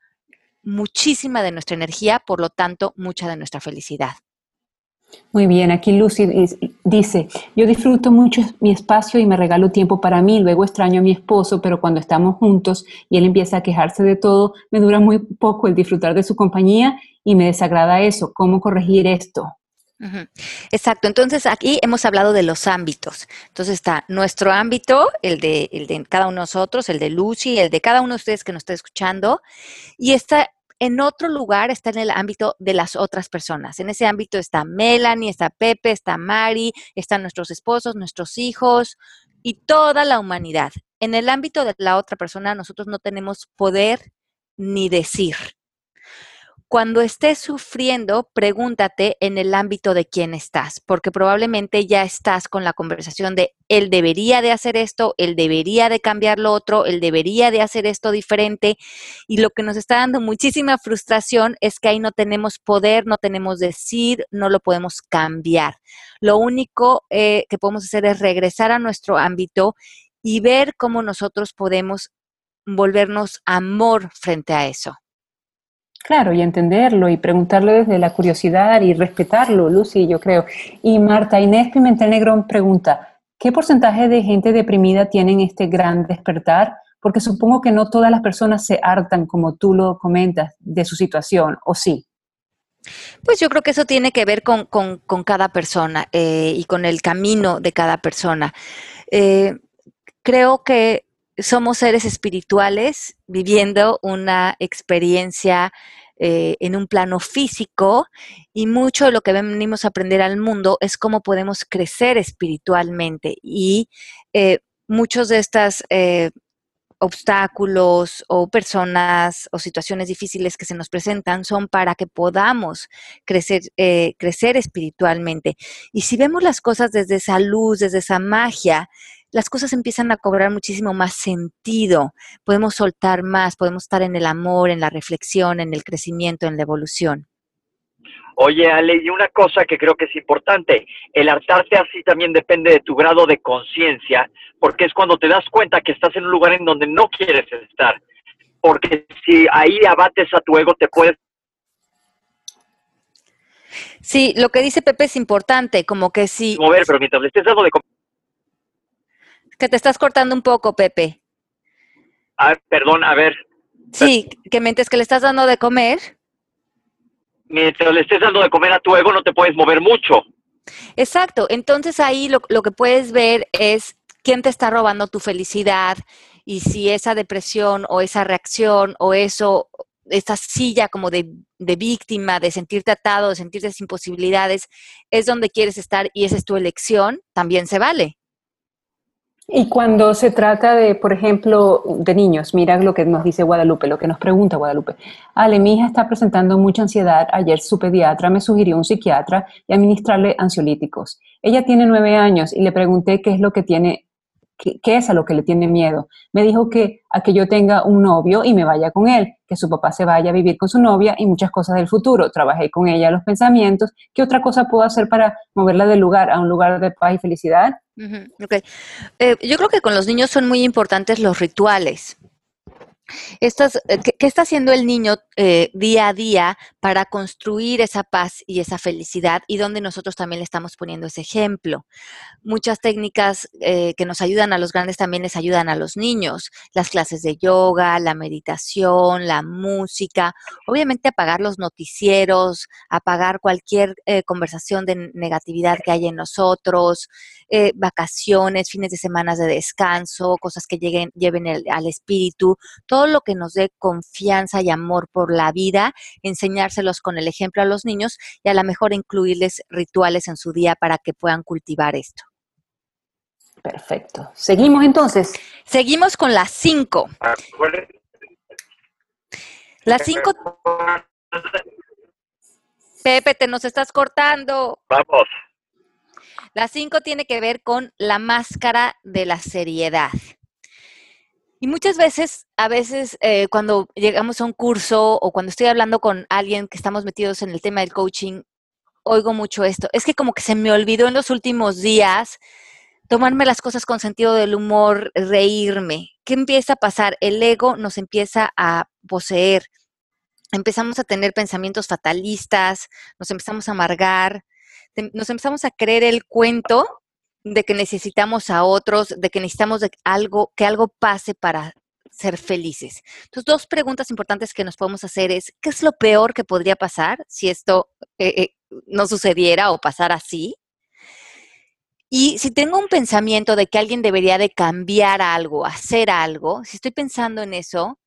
[SPEAKER 2] muchísima de nuestra energía, por lo tanto, mucha de nuestra felicidad.
[SPEAKER 3] Muy bien, aquí Lucy dice, yo disfruto mucho mi espacio y me regalo tiempo para mí, luego extraño a mi esposo, pero cuando estamos juntos y él empieza a quejarse de todo, me dura muy poco el disfrutar de su compañía y me desagrada eso. ¿Cómo corregir esto?
[SPEAKER 2] Exacto, entonces aquí hemos hablado de los ámbitos. Entonces está nuestro ámbito, el de, el de cada uno de nosotros, el de Lucy, el de cada uno de ustedes que nos está escuchando, y está en otro lugar está en el ámbito de las otras personas. En ese ámbito está Melanie, está Pepe, está Mari, están nuestros esposos, nuestros hijos y toda la humanidad. En el ámbito de la otra persona nosotros no tenemos poder ni decir. Cuando estés sufriendo, pregúntate en el ámbito de quién estás, porque probablemente ya estás con la conversación de él debería de hacer esto, él debería de cambiar lo otro, él debería de hacer esto diferente. Y lo que nos está dando muchísima frustración es que ahí no tenemos poder, no tenemos decir, no lo podemos cambiar. Lo único eh, que podemos hacer es regresar a nuestro ámbito y ver cómo nosotros podemos volvernos amor frente a eso.
[SPEAKER 3] Claro, y entenderlo y preguntarlo desde la curiosidad y respetarlo, Lucy, yo creo. Y Marta Inés Pimentel Negrón pregunta, ¿qué porcentaje de gente deprimida tienen este gran despertar? Porque supongo que no todas las personas se hartan, como tú lo comentas, de su situación, ¿o sí?
[SPEAKER 2] Pues yo creo que eso tiene que ver con, cada persona eh, y con el camino de cada persona. Eh, creo que somos seres espirituales viviendo una experiencia eh, en un plano físico y mucho de lo que venimos a aprender al mundo es cómo podemos crecer espiritualmente y eh, muchos de estos eh, obstáculos o personas o situaciones difíciles que se nos presentan son para que podamos crecer, crecer espiritualmente. Y si vemos las cosas desde esa luz, desde esa magia, las cosas empiezan a cobrar muchísimo más sentido, podemos soltar más, podemos estar en el amor, en la reflexión, en el crecimiento, en la evolución.
[SPEAKER 1] Oye, Ale, y una cosa que creo que es importante, el hartarte así también depende de tu grado de conciencia, porque es cuando te das cuenta que estás en un lugar en donde no quieres estar, porque si ahí abates a tu ego te puedes...
[SPEAKER 2] Sí, lo que dice Pepe es importante, como que si...
[SPEAKER 1] Mover, pero mientras le estés dando de
[SPEAKER 2] que te estás cortando un poco, Pepe.
[SPEAKER 1] Ah, perdón, a ver.
[SPEAKER 2] Sí, que mientras que le estás dando de comer.
[SPEAKER 1] Mientras le estés dando de comer a tu ego no te puedes mover mucho.
[SPEAKER 2] Exacto, entonces ahí lo, lo que puedes ver es quién te está robando tu felicidad y si esa depresión o esa reacción o eso, esta silla como de, de, víctima, de sentirte atado, de sentirte sin posibilidades, es donde quieres estar y esa es tu elección, también se vale.
[SPEAKER 3] Y cuando se trata de, por ejemplo, de niños, mira lo que nos dice Guadalupe, lo que nos pregunta Guadalupe. Ale, mi hija está presentando mucha ansiedad. Ayer su pediatra me sugirió un psiquiatra y administrarle ansiolíticos. Ella tiene nueve años y le pregunté qué es lo que tiene qué, es a lo que le tiene miedo. Me dijo que a que yo tenga un novio y me vaya con él, que su papá se vaya a vivir con su novia y muchas cosas del futuro. Trabajé con ella los pensamientos. ¿Qué otra cosa puedo hacer para moverla del lugar a un lugar de paz y felicidad?
[SPEAKER 2] Eh, yo creo que con los niños son muy importantes los rituales. Estas, eh, ¿qué, está haciendo el niño eh, día a día para construir esa paz y esa felicidad y donde nosotros también le estamos poniendo ese ejemplo? Muchas técnicas eh, que nos ayudan a los grandes también les ayudan a los niños. Las clases de yoga, la meditación, la música, obviamente apagar los noticieros, apagar cualquier conversación de negatividad que hay en nosotros, vacaciones, fines de semana de descanso, cosas que lleguen, lleven al espíritu todo lo que nos dé confianza y amor por la vida, enseñárselos con el ejemplo a los niños y a lo mejor incluirles rituales en su día para que puedan cultivar esto.
[SPEAKER 3] Perfecto. Seguimos entonces.
[SPEAKER 2] Seguimos con las cinco. Las cinco. Pepe, te nos estás cortando.
[SPEAKER 1] Vamos.
[SPEAKER 2] La cinco tiene que ver con la máscara de la seriedad. Y muchas veces, a veces eh, cuando llegamos a un curso o cuando estoy hablando con alguien que estamos metidos en el tema del coaching, oigo mucho esto. Es que como que se me olvidó en los últimos días tomarme las cosas con sentido del humor, reírme. ¿Qué empieza a pasar? El ego nos empieza a poseer. Empezamos a tener pensamientos fatalistas, nos empezamos a amargar, nos empezamos a creer el cuento de que necesitamos a otros, de que necesitamos algo, que algo pase para ser felices. Entonces, dos preguntas importantes que nos podemos hacer es, ¿qué es lo peor que podría pasar si esto eh, eh, no sucediera o pasara así? Y si tengo un pensamiento de que alguien debería de cambiar algo, hacer algo, si estoy pensando en eso,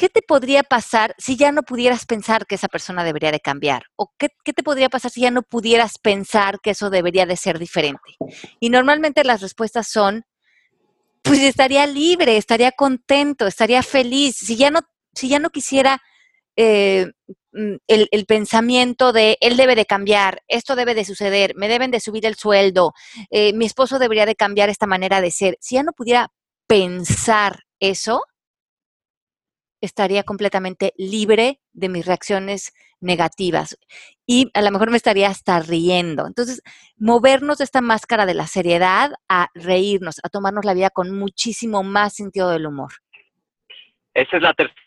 [SPEAKER 2] ¿qué te podría pasar si ya no pudieras pensar que esa persona debería de cambiar? ¿O qué, te podría pasar si ya no pudieras pensar que eso debería de ser diferente? Y normalmente las respuestas son, pues estaría libre, estaría contento, estaría feliz. Si ya no, si ya no quisiera eh, mm, el, pensamiento de él debe de cambiar, esto debe de suceder, me deben de subir el sueldo, eh, mi esposo debería de cambiar esta manera de ser. Si ya no pudiera pensar eso, estaría completamente libre de mis reacciones negativas y a lo mejor me estaría hasta riendo. Entonces, movernos de esta máscara de la seriedad a reírnos, a tomarnos la vida con muchísimo más sentido del humor.
[SPEAKER 1] Esa es la tercera.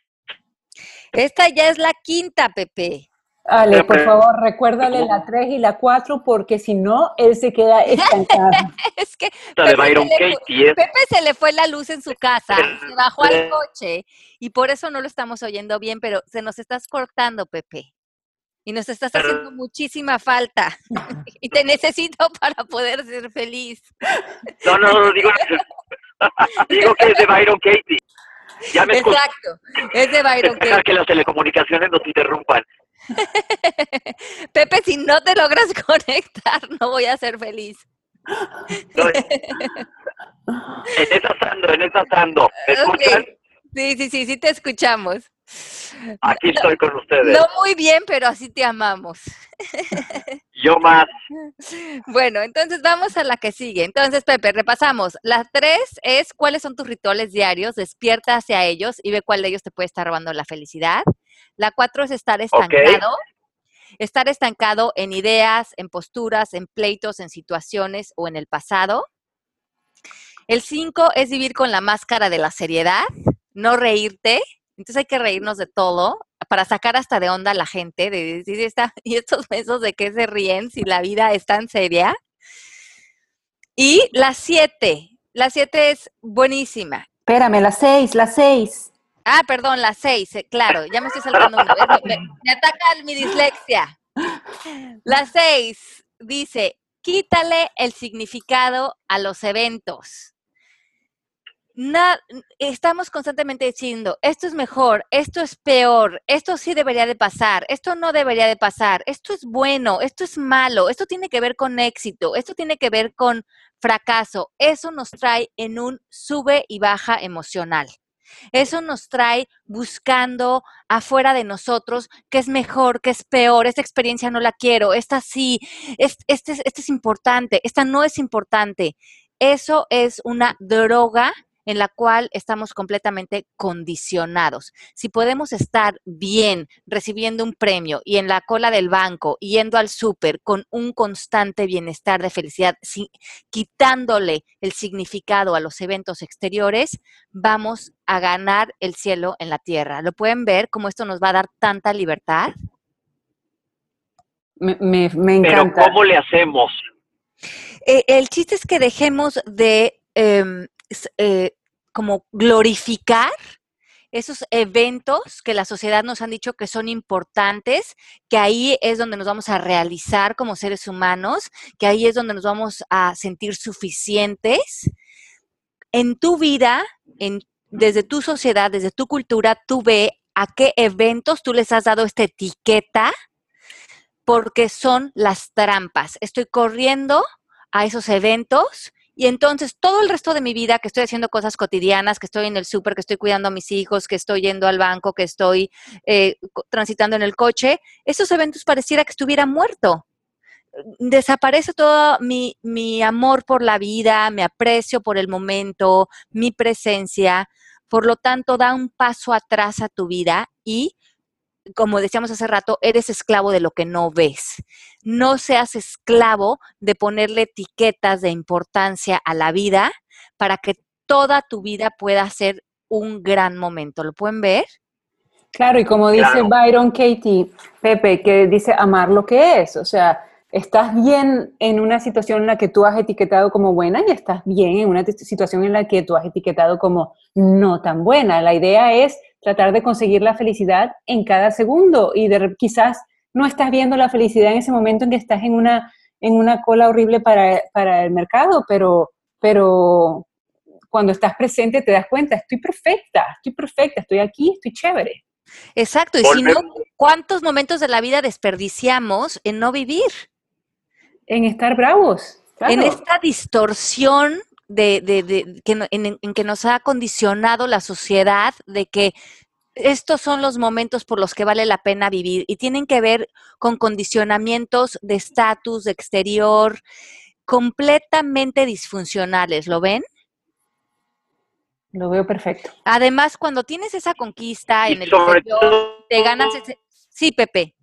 [SPEAKER 2] Esta ya es la quinta, Pepe.
[SPEAKER 3] Ale, por favor, recuérdale la 3 y la 4 porque si no, él se queda estancado.
[SPEAKER 2] es que Pepe se, le fue la luz en su casa, se bajó al coche y por eso no lo estamos oyendo bien, pero se nos estás cortando, Pepe. Y nos estás haciendo muchísima falta. y te necesito para poder ser feliz.
[SPEAKER 1] no, no, no, digo, digo que es de Byron Katie.
[SPEAKER 2] Ya me Exacto, es de Byron
[SPEAKER 1] Katie. que las telecomunicaciones nos interrumpan.
[SPEAKER 2] Pepe, si no te logras conectar, no voy a ser feliz.
[SPEAKER 1] en esa ando, en esa ando. ¿Me escuchan?
[SPEAKER 2] Sí, sí, sí, sí te escuchamos.
[SPEAKER 1] Aquí estoy con ustedes.
[SPEAKER 2] No muy bien, pero así te amamos.
[SPEAKER 1] Yo más.
[SPEAKER 2] Bueno, entonces vamos a la que sigue. Entonces, Pepe, repasamos. La tres es cuáles son tus rituales diarios, despierta hacia ellos y ve cuál de ellos te puede estar robando la felicidad. La cuatro es estar estancado. Estar estancado en ideas, en posturas, en pleitos, en situaciones o en el pasado. El cinco es vivir con la máscara de la seriedad, no reírte. Entonces hay que reírnos de todo para sacar hasta de onda a la gente, de decir, esta, y estos besos de qué se ríen si la vida es tan seria. Y la siete, la siete es buenísima.
[SPEAKER 3] Espérame, las seis, las seis.
[SPEAKER 2] Ah, perdón, las seis, eh, claro, ya me estoy saltando una. Me, me, me ataca mi dislexia. La seis dice, quítale el significado a los eventos. Estamos constantemente diciendo, esto es mejor, esto es peor, esto sí debería de pasar, esto no debería de pasar, esto es bueno, esto es malo, esto tiene que ver con éxito, esto tiene que ver con fracaso. Eso nos trae en un sube y baja emocional. Eso nos trae buscando afuera de nosotros qué es mejor, qué es peor, esta experiencia no la quiero, esta sí, es- este, es- este es importante, esta no es importante. Eso es una droga en la cual estamos completamente condicionados. Si podemos estar bien recibiendo un premio y en la cola del banco, yendo al súper con un constante bienestar de felicidad, si- quitándole el significado a los eventos exteriores, vamos a ganar el cielo en la tierra. ¿Lo pueden ver cómo esto nos va a dar tanta libertad?
[SPEAKER 3] Me, me- me
[SPEAKER 4] Pero
[SPEAKER 3] encanta.
[SPEAKER 4] ¿cómo le hacemos?
[SPEAKER 2] Eh, el chiste es que dejemos de em, eh, como glorificar esos eventos que la sociedad nos han dicho que son importantes, que ahí es donde nos vamos a realizar como seres humanos, que ahí es donde nos vamos a sentir suficientes. En tu vida, en, desde tu sociedad, desde tu cultura, tú ve a qué eventos tú les has dado esta etiqueta, porque son las trampas. Estoy corriendo a esos eventos y entonces todo el resto de mi vida que estoy haciendo cosas cotidianas, que estoy en el súper, que estoy cuidando a mis hijos, que estoy yendo al banco, que estoy eh, transitando en el coche, esos eventos pareciera que estuviera muerto. Desaparece todo mi, mi amor por la vida, mi aprecio por el momento, mi presencia. Por lo tanto, da un paso atrás a tu vida y como decíamos hace rato, eres esclavo de lo que no ves. No seas esclavo de ponerle etiquetas de importancia a la vida para que toda tu vida pueda ser un gran momento. ¿Lo pueden ver?
[SPEAKER 3] Claro, y como dice
[SPEAKER 4] Claro.
[SPEAKER 3] Byron Katie, Pepe, que dice amar lo que es, o sea, estás bien en una situación en la que tú has etiquetado como buena y estás bien en una situación en la que tú has etiquetado como no tan buena. La idea es tratar de conseguir la felicidad en cada segundo y de, quizás no estás viendo la felicidad en ese momento en que estás en una, en una cola horrible para, para el mercado, pero, pero cuando estás presente te das cuenta, estoy perfecta, estoy perfecta, estoy aquí, estoy chévere.
[SPEAKER 2] Exacto. Y si no. ¿cuántos momentos de la vida desperdiciamos en no vivir?
[SPEAKER 3] En estar bravos. claro.
[SPEAKER 2] En esta distorsión de, de- de- que, en que nos ha condicionado la sociedad de que estos son los momentos por los que vale la pena vivir y tienen que ver con condicionamientos de estatus, de exterior, completamente disfuncionales, ¿lo ven?
[SPEAKER 3] Lo veo perfecto.
[SPEAKER 2] Además, cuando tienes esa conquista
[SPEAKER 4] Y
[SPEAKER 2] en el
[SPEAKER 4] sobre
[SPEAKER 2] exterior,
[SPEAKER 4] todo,
[SPEAKER 2] te ganas ese... Sí, Pepe.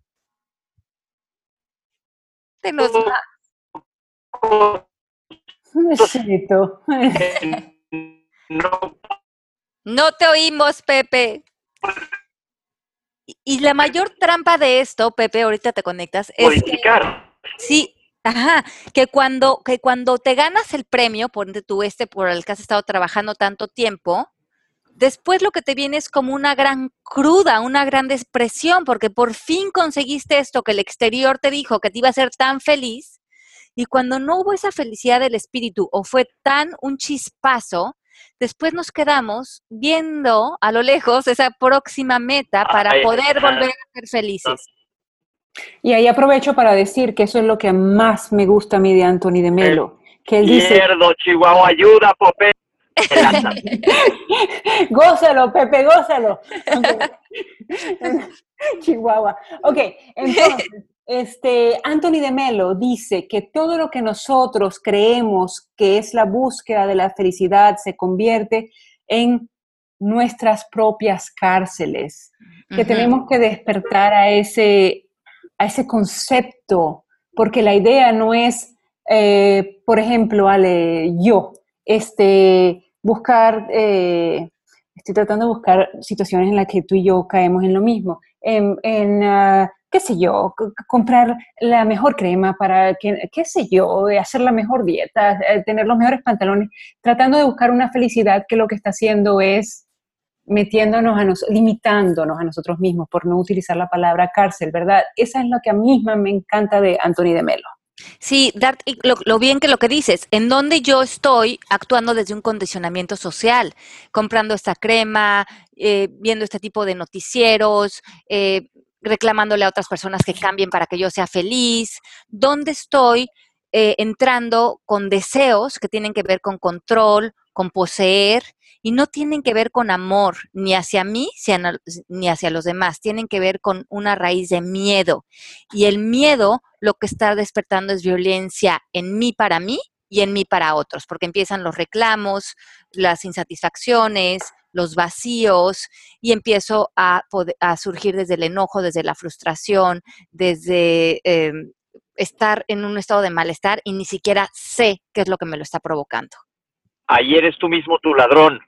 [SPEAKER 4] No
[SPEAKER 2] No te oímos, Pepe. Y- la mayor trampa de esto, Pepe, ahorita te conectas, es que
[SPEAKER 4] modificar.
[SPEAKER 2] sí, ajá, que cuando, que cuando te ganas el premio, ponte tú este por el que has estado trabajando tanto tiempo, después lo que te viene es como una gran cruda, una gran depresión, porque por fin conseguiste esto que el exterior te dijo que te iba a hacer tan feliz, y cuando no hubo esa felicidad del espíritu o fue tan un chispazo, después nos quedamos viendo a lo lejos esa próxima meta para poder volver a ser felices.
[SPEAKER 3] Y ahí aprovecho para decir que eso es lo que más me gusta a mí de Anthony de Melo, que él dice,
[SPEAKER 4] Izquierdo, Chihuahua, ayuda, Popé.
[SPEAKER 3] gózalo, Pepe, gózalo. Chihuahua. Ok, entonces, este, Anthony de Melo dice que todo lo que nosotros creemos que es la búsqueda de la felicidad se convierte en nuestras propias cárceles. que tenemos que despertar a ese, a ese concepto, porque la idea no es, eh, por ejemplo, Ale, yo, este, buscar, eh, estoy tratando de buscar situaciones en las que tú y yo caemos en lo mismo. En, en, ah, qué sé yo, comprar la mejor crema para, que, qué sé yo, hacer la mejor dieta, eh, tener los mejores pantalones, tratando de buscar una felicidad que lo que está haciendo es metiéndonos a nos, limitándonos a nosotros mismos, por no utilizar la palabra cárcel, ¿verdad? Esa es lo que a mí misma me encanta de Anthony de Melo.
[SPEAKER 2] Sí, dar, y lo, lo bien que lo que dices, en donde yo estoy actuando desde un condicionamiento social, comprando esta crema, eh, viendo este tipo de noticieros, eh, reclamándole a otras personas que cambien para que yo sea feliz, ¿dónde estoy eh, entrando con deseos que tienen que ver con control, con poseer, y no tienen que ver con amor, ni hacia mí ni hacia los demás, tienen que ver con una raíz de miedo. Y el miedo lo que está despertando es violencia en mí para mí y en mí para otros, porque empiezan los reclamos, las insatisfacciones, los vacíos, y empiezo a surgir desde el enojo, desde la frustración, desde eh, estar en un estado de malestar y ni siquiera sé qué es lo que me lo está provocando.
[SPEAKER 4] Ahí eres tú mismo tu ladrón.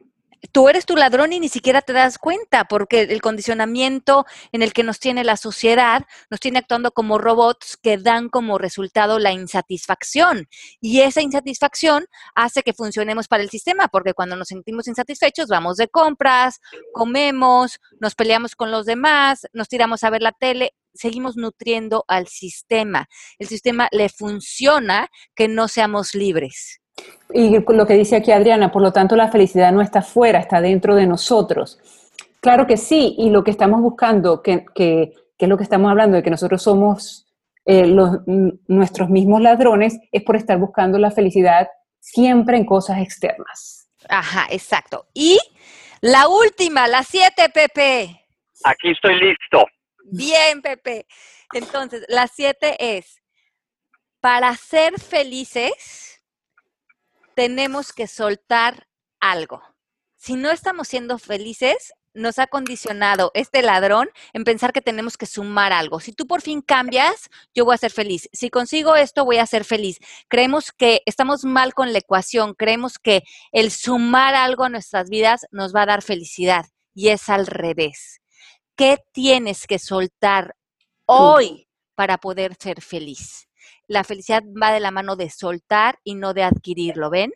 [SPEAKER 2] tú eres tu ladrón y ni siquiera te das cuenta, porque el condicionamiento en el que nos tiene la sociedad nos tiene actuando como robots que dan como resultado la insatisfacción. Y esa insatisfacción hace que funcionemos para el sistema, porque cuando nos sentimos insatisfechos vamos de compras, comemos, nos peleamos con los demás, nos tiramos a ver la tele. Seguimos nutriendo al sistema. El sistema le funciona que no seamos libres.
[SPEAKER 3] Y lo que dice aquí Adriana, por lo tanto la felicidad no está fuera, está dentro de nosotros. Claro que sí, y lo que estamos buscando, que, que, que es lo que estamos hablando, de que nosotros somos eh, los, nuestros mismos ladrones, es por estar buscando la felicidad siempre en cosas externas.
[SPEAKER 2] Ajá, exacto. Y la última, la siete, Pepe.
[SPEAKER 4] Aquí estoy listo.
[SPEAKER 2] Bien, Pepe. Entonces, la siete es, para ser felices, tenemos que soltar algo. Si no estamos siendo felices, nos ha condicionado este ladrón en pensar que tenemos que sumar algo. Si tú por fin cambias, yo voy a ser feliz. Si consigo esto, voy a ser feliz. Creemos que estamos mal con la ecuación. Creemos que el sumar algo a nuestras vidas nos va a dar felicidad. Y es al revés. ¿Qué tienes que soltar hoy para poder ser feliz? La felicidad va de la mano de soltar y no de adquirirlo, ¿ven?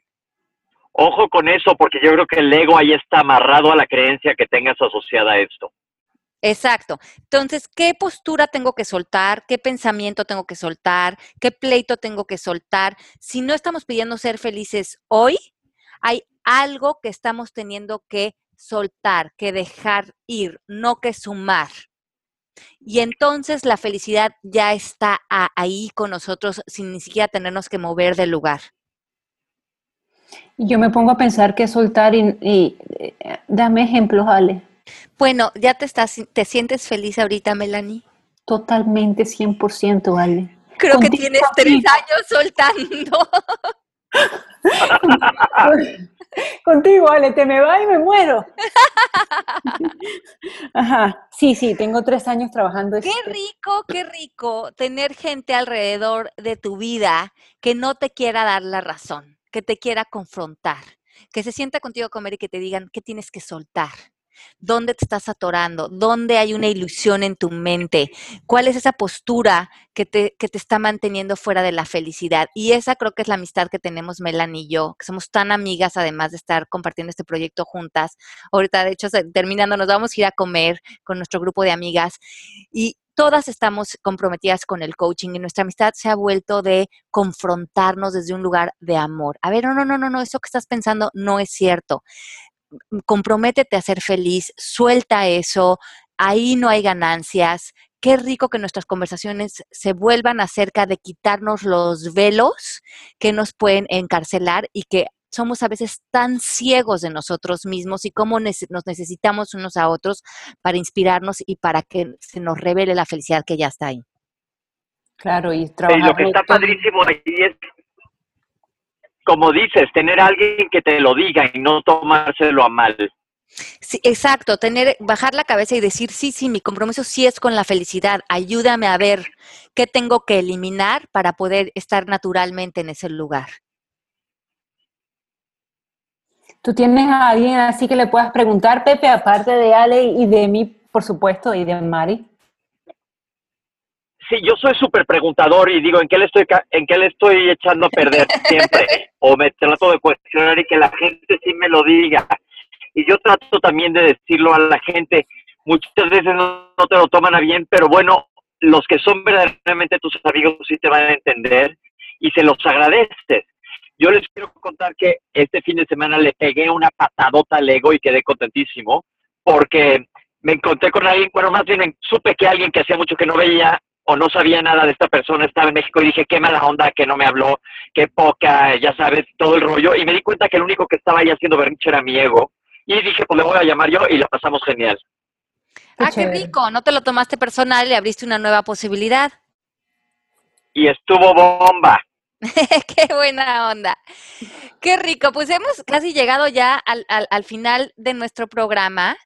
[SPEAKER 4] Ojo con eso, porque yo creo que el ego ahí está amarrado a la creencia que tengas asociada a esto.
[SPEAKER 2] Exacto. Entonces, ¿qué postura tengo que soltar? ¿Qué pensamiento tengo que soltar? ¿Qué pleito tengo que soltar? Si no estamos pidiendo ser felices hoy, hay algo que estamos teniendo que soltar, que dejar ir, no que sumar. Y entonces la felicidad ya está a- ahí con nosotros sin ni siquiera tenernos que mover del lugar.
[SPEAKER 3] Yo me pongo a pensar que soltar y, y, eh, dame ejemplos, Ale.
[SPEAKER 2] Bueno, ¿ya te estás, te sientes feliz ahorita, Melanie?
[SPEAKER 3] Totalmente 100%, Ale.
[SPEAKER 2] Creo que tienes tres años soltando.
[SPEAKER 3] Contigo, Ale, te me va y me muero. Ajá, sí, sí, tengo tres años trabajando.
[SPEAKER 2] Qué
[SPEAKER 3] este-
[SPEAKER 2] rico, qué rico tener gente alrededor de tu vida que no te quiera dar la razón, que te quiera confrontar, que se sienta contigo a comer y que te digan qué tienes que soltar. ¿Dónde te estás atorando? ¿Dónde hay una ilusión en tu mente? ¿Cuál es esa postura que te, que te está manteniendo fuera de la felicidad? Y esa creo que es la amistad que tenemos Melanie y yo, que somos tan amigas además de estar compartiendo este proyecto juntas. Ahorita, de hecho, terminando, nos vamos a ir a comer con nuestro grupo de amigas y todas estamos comprometidas con el coaching y nuestra amistad se ha vuelto de confrontarnos desde un lugar de amor. A ver, no, no, no, no, no, eso que estás pensando no es cierto. Comprométete a ser feliz, suelta eso, ahí no hay ganancias. Qué rico que nuestras conversaciones se vuelvan acerca de quitarnos los velos que nos pueden encarcelar y que somos a veces tan ciegos de nosotros mismos y cómo nos necesitamos unos a otros para inspirarnos y para que se nos revele la felicidad que ya está ahí.
[SPEAKER 3] Claro, y
[SPEAKER 4] Y
[SPEAKER 3] trabajar.
[SPEAKER 4] lo que está padrísimo ahí es, como dices, tener a alguien que te lo diga y no tomárselo a mal.
[SPEAKER 2] Sí, exacto, tener, bajar la cabeza y decir, sí, sí, mi compromiso sí es con la felicidad, ayúdame a ver qué tengo que eliminar para poder estar naturalmente en ese lugar.
[SPEAKER 3] ¿Tú tienes a alguien así que le puedas preguntar, Pepe, aparte de Ale y de mí, por supuesto, y de Mari.
[SPEAKER 1] Sí, yo soy súper preguntador y digo, ¿en qué le estoy en qué le estoy echando a perder siempre? o me trato de cuestionar y que la gente sí me lo diga. Y yo trato también de decirlo a la gente. Muchas veces no, no te lo toman a bien, pero bueno, los que son verdaderamente tus amigos sí te van a entender y se los agradeces. Yo les quiero contar que este fin de semana le pegué una patadota al ego y quedé contentísimo porque me encontré con alguien, bueno, más bien supe que alguien que hacía mucho que no veía o no sabía nada de esta persona estaba en México y dije, qué mala onda que no me habló, qué poca, ya sabes, todo el rollo. Y me di cuenta que el único que estaba ahí haciendo berrinche era mi ego. Y dije, pues le voy a llamar yo y la pasamos genial.
[SPEAKER 2] ah, qué rico, no te lo tomaste personal y abriste una nueva posibilidad.
[SPEAKER 1] Y estuvo bomba.
[SPEAKER 2] Qué buena onda. Qué rico. Pues hemos casi llegado ya al, final de nuestro programa.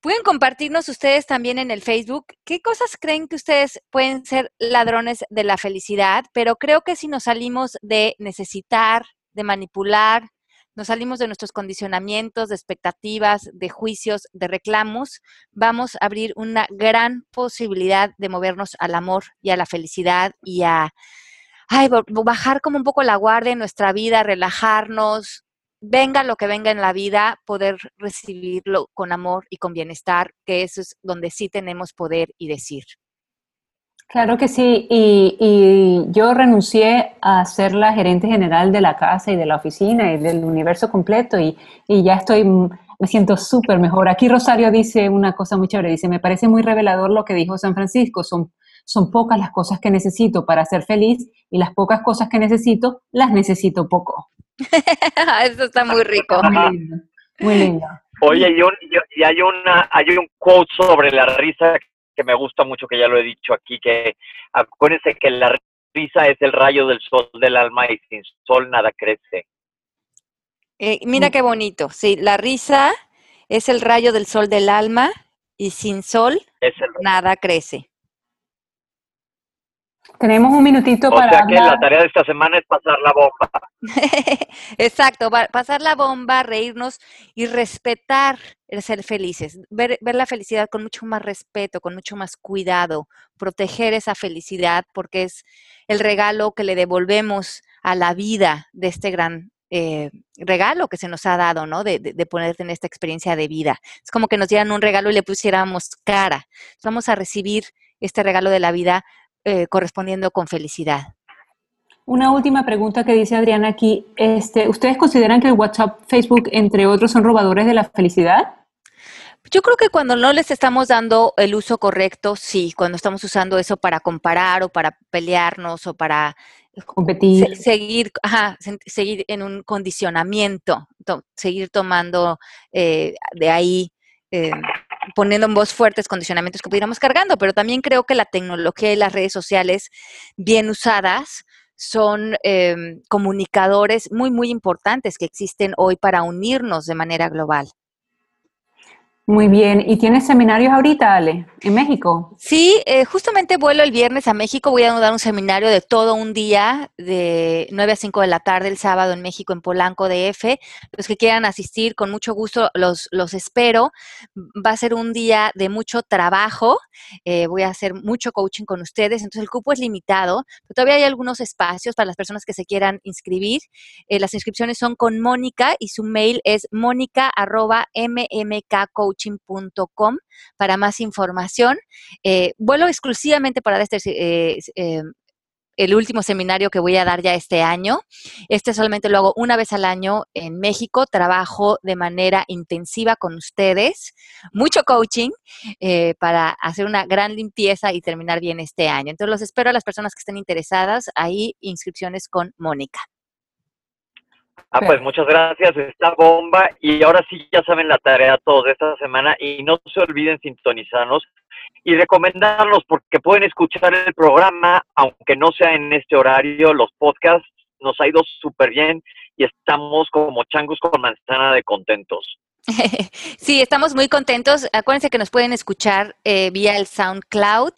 [SPEAKER 2] Pueden compartirnos ustedes también en el Facebook qué cosas creen que ustedes pueden ser ladrones de la felicidad, pero creo que si nos salimos de necesitar, de manipular, nos salimos de nuestros condicionamientos, de expectativas, de juicios, de reclamos, vamos a abrir una gran posibilidad de movernos al amor y a la felicidad y a ay, bajar como un poco la guardia en nuestra vida, relajarnos, venga lo que venga en la vida, poder recibirlo con amor y con bienestar, que eso es donde sí tenemos poder y decir.
[SPEAKER 3] Claro que sí, y, yo renuncié a ser la gerente general de la casa y de la oficina y del universo completo y, y ya estoy, me siento súper mejor. Aquí Rosario dice una cosa muy chévere, dice, me parece muy revelador lo que dijo San Francisco, son son pocas las cosas que necesito para ser feliz y las pocas cosas que necesito las necesito poco.
[SPEAKER 2] Eso está muy rico.
[SPEAKER 3] Muy lindo.
[SPEAKER 1] Oye, y, hay, una, hay un quote sobre la risa que me gusta mucho, que ya lo he dicho aquí, que acuérdense que la risa es el rayo del sol del alma y sin sol nada crece.
[SPEAKER 2] Eh, mira qué bonito. Sí, la risa es el rayo del sol del alma y sin sol nada crece.
[SPEAKER 3] Tenemos un minutito
[SPEAKER 1] o
[SPEAKER 3] para.
[SPEAKER 1] Sea que la tarea de esta semana es pasar la bomba.
[SPEAKER 2] Exacto, pasar la bomba, reírnos y respetar el ser felices. Ver, ver la felicidad con mucho más respeto, con mucho más cuidado, proteger esa felicidad porque es el regalo que le devolvemos a la vida de este gran eh, regalo que se nos ha dado, ¿no? De, de, ponerte en esta experiencia de vida. Es como que nos dieran un regalo y le pusiéramos cara. Vamos a recibir este regalo de la vida eh, correspondiendo con felicidad.
[SPEAKER 3] Una última pregunta que dice Adriana aquí. Este, ¿Ustedes consideran que el WhatsApp, Facebook, entre otros, son robadores de la felicidad?
[SPEAKER 2] Yo creo que cuando no les estamos dando el uso correcto, sí, cuando estamos usando eso para comparar o para pelearnos o para
[SPEAKER 3] competir,
[SPEAKER 2] seguir, seguir en un condicionamiento, seguir tomando eh, de ahí eh, poniendo en voz fuertes condicionamientos que pudiéramos cargando, pero también creo que la tecnología y las redes sociales bien usadas son em, comunicadores muy, muy importantes que existen hoy para unirnos de manera global.
[SPEAKER 3] Muy bien. ¿Y tienes seminarios ahorita, Ale, en México?
[SPEAKER 2] Sí, eh, justamente vuelo el viernes a México. Voy a dar un seminario de todo un día, de 9 a 5 de la tarde el sábado en México, en Polanco DF. Los que quieran asistir, con mucho gusto los, los espero. Va a ser un día de mucho trabajo. Eh, voy a hacer mucho coaching con ustedes. Entonces, el cupo es limitado, pero todavía hay algunos espacios para las personas que se quieran inscribir. Eh, las inscripciones son con Mónica y su mail es mónica.mmkcoach coaching.com para más información. Eh, vuelo exclusivamente para este, eh, eh, el último seminario que voy a dar ya este año. Este solamente lo hago una vez al año en México. Trabajo de manera intensiva con ustedes, mucho coaching para hacer una gran limpieza y terminar bien este año. Entonces los espero a las personas que estén interesadas. Ahí inscripciones con Mónica.
[SPEAKER 1] Ah, pues muchas gracias, esta bomba. Y ahora sí, ya saben la tarea todos de esta semana. Y no se olviden sintonizarnos y recomendarnos porque pueden escuchar el programa, aunque no sea en este horario, los podcasts. Nos ha ido súper bien y estamos como changos con manzana de contentos.
[SPEAKER 2] Sí, estamos muy contentos. Acuérdense que nos pueden escuchar eh, vía el SoundCloud,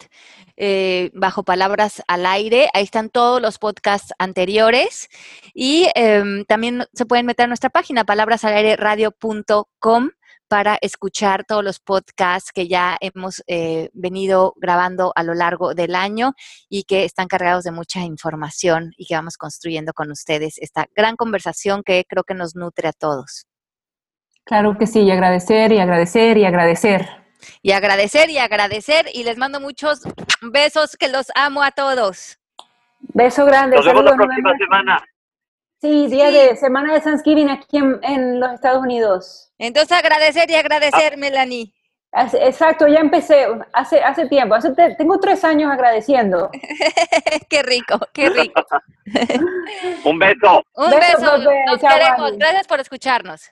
[SPEAKER 2] eh, bajo palabras al aire. Ahí están todos los podcasts anteriores. Y em, también se pueden meter a nuestra página, palabrasalaireradio.com para escuchar todos los podcasts que ya hemos eh, venido grabando a lo largo del año y que están cargados de mucha información y que vamos construyendo con ustedes esta gran conversación que creo que nos nutre a todos.
[SPEAKER 3] Claro que sí, y agradecer y agradecer y agradecer.
[SPEAKER 2] Y agradecer y agradecer y les mando muchos besos que los amo a todos.
[SPEAKER 3] Beso grande.
[SPEAKER 4] Nos vemos la próxima semana.
[SPEAKER 3] Sí, día de semana de Thanksgiving aquí en, los Estados Unidos.
[SPEAKER 2] Entonces agradecer y agradecer, Melanie.
[SPEAKER 3] Exacto, ya empecé hace, hace tiempo. tengo tres años agradeciendo.
[SPEAKER 2] qué rico, qué rico.
[SPEAKER 4] Un beso.
[SPEAKER 2] Un beso. Nos queremos. Gracias por escucharnos.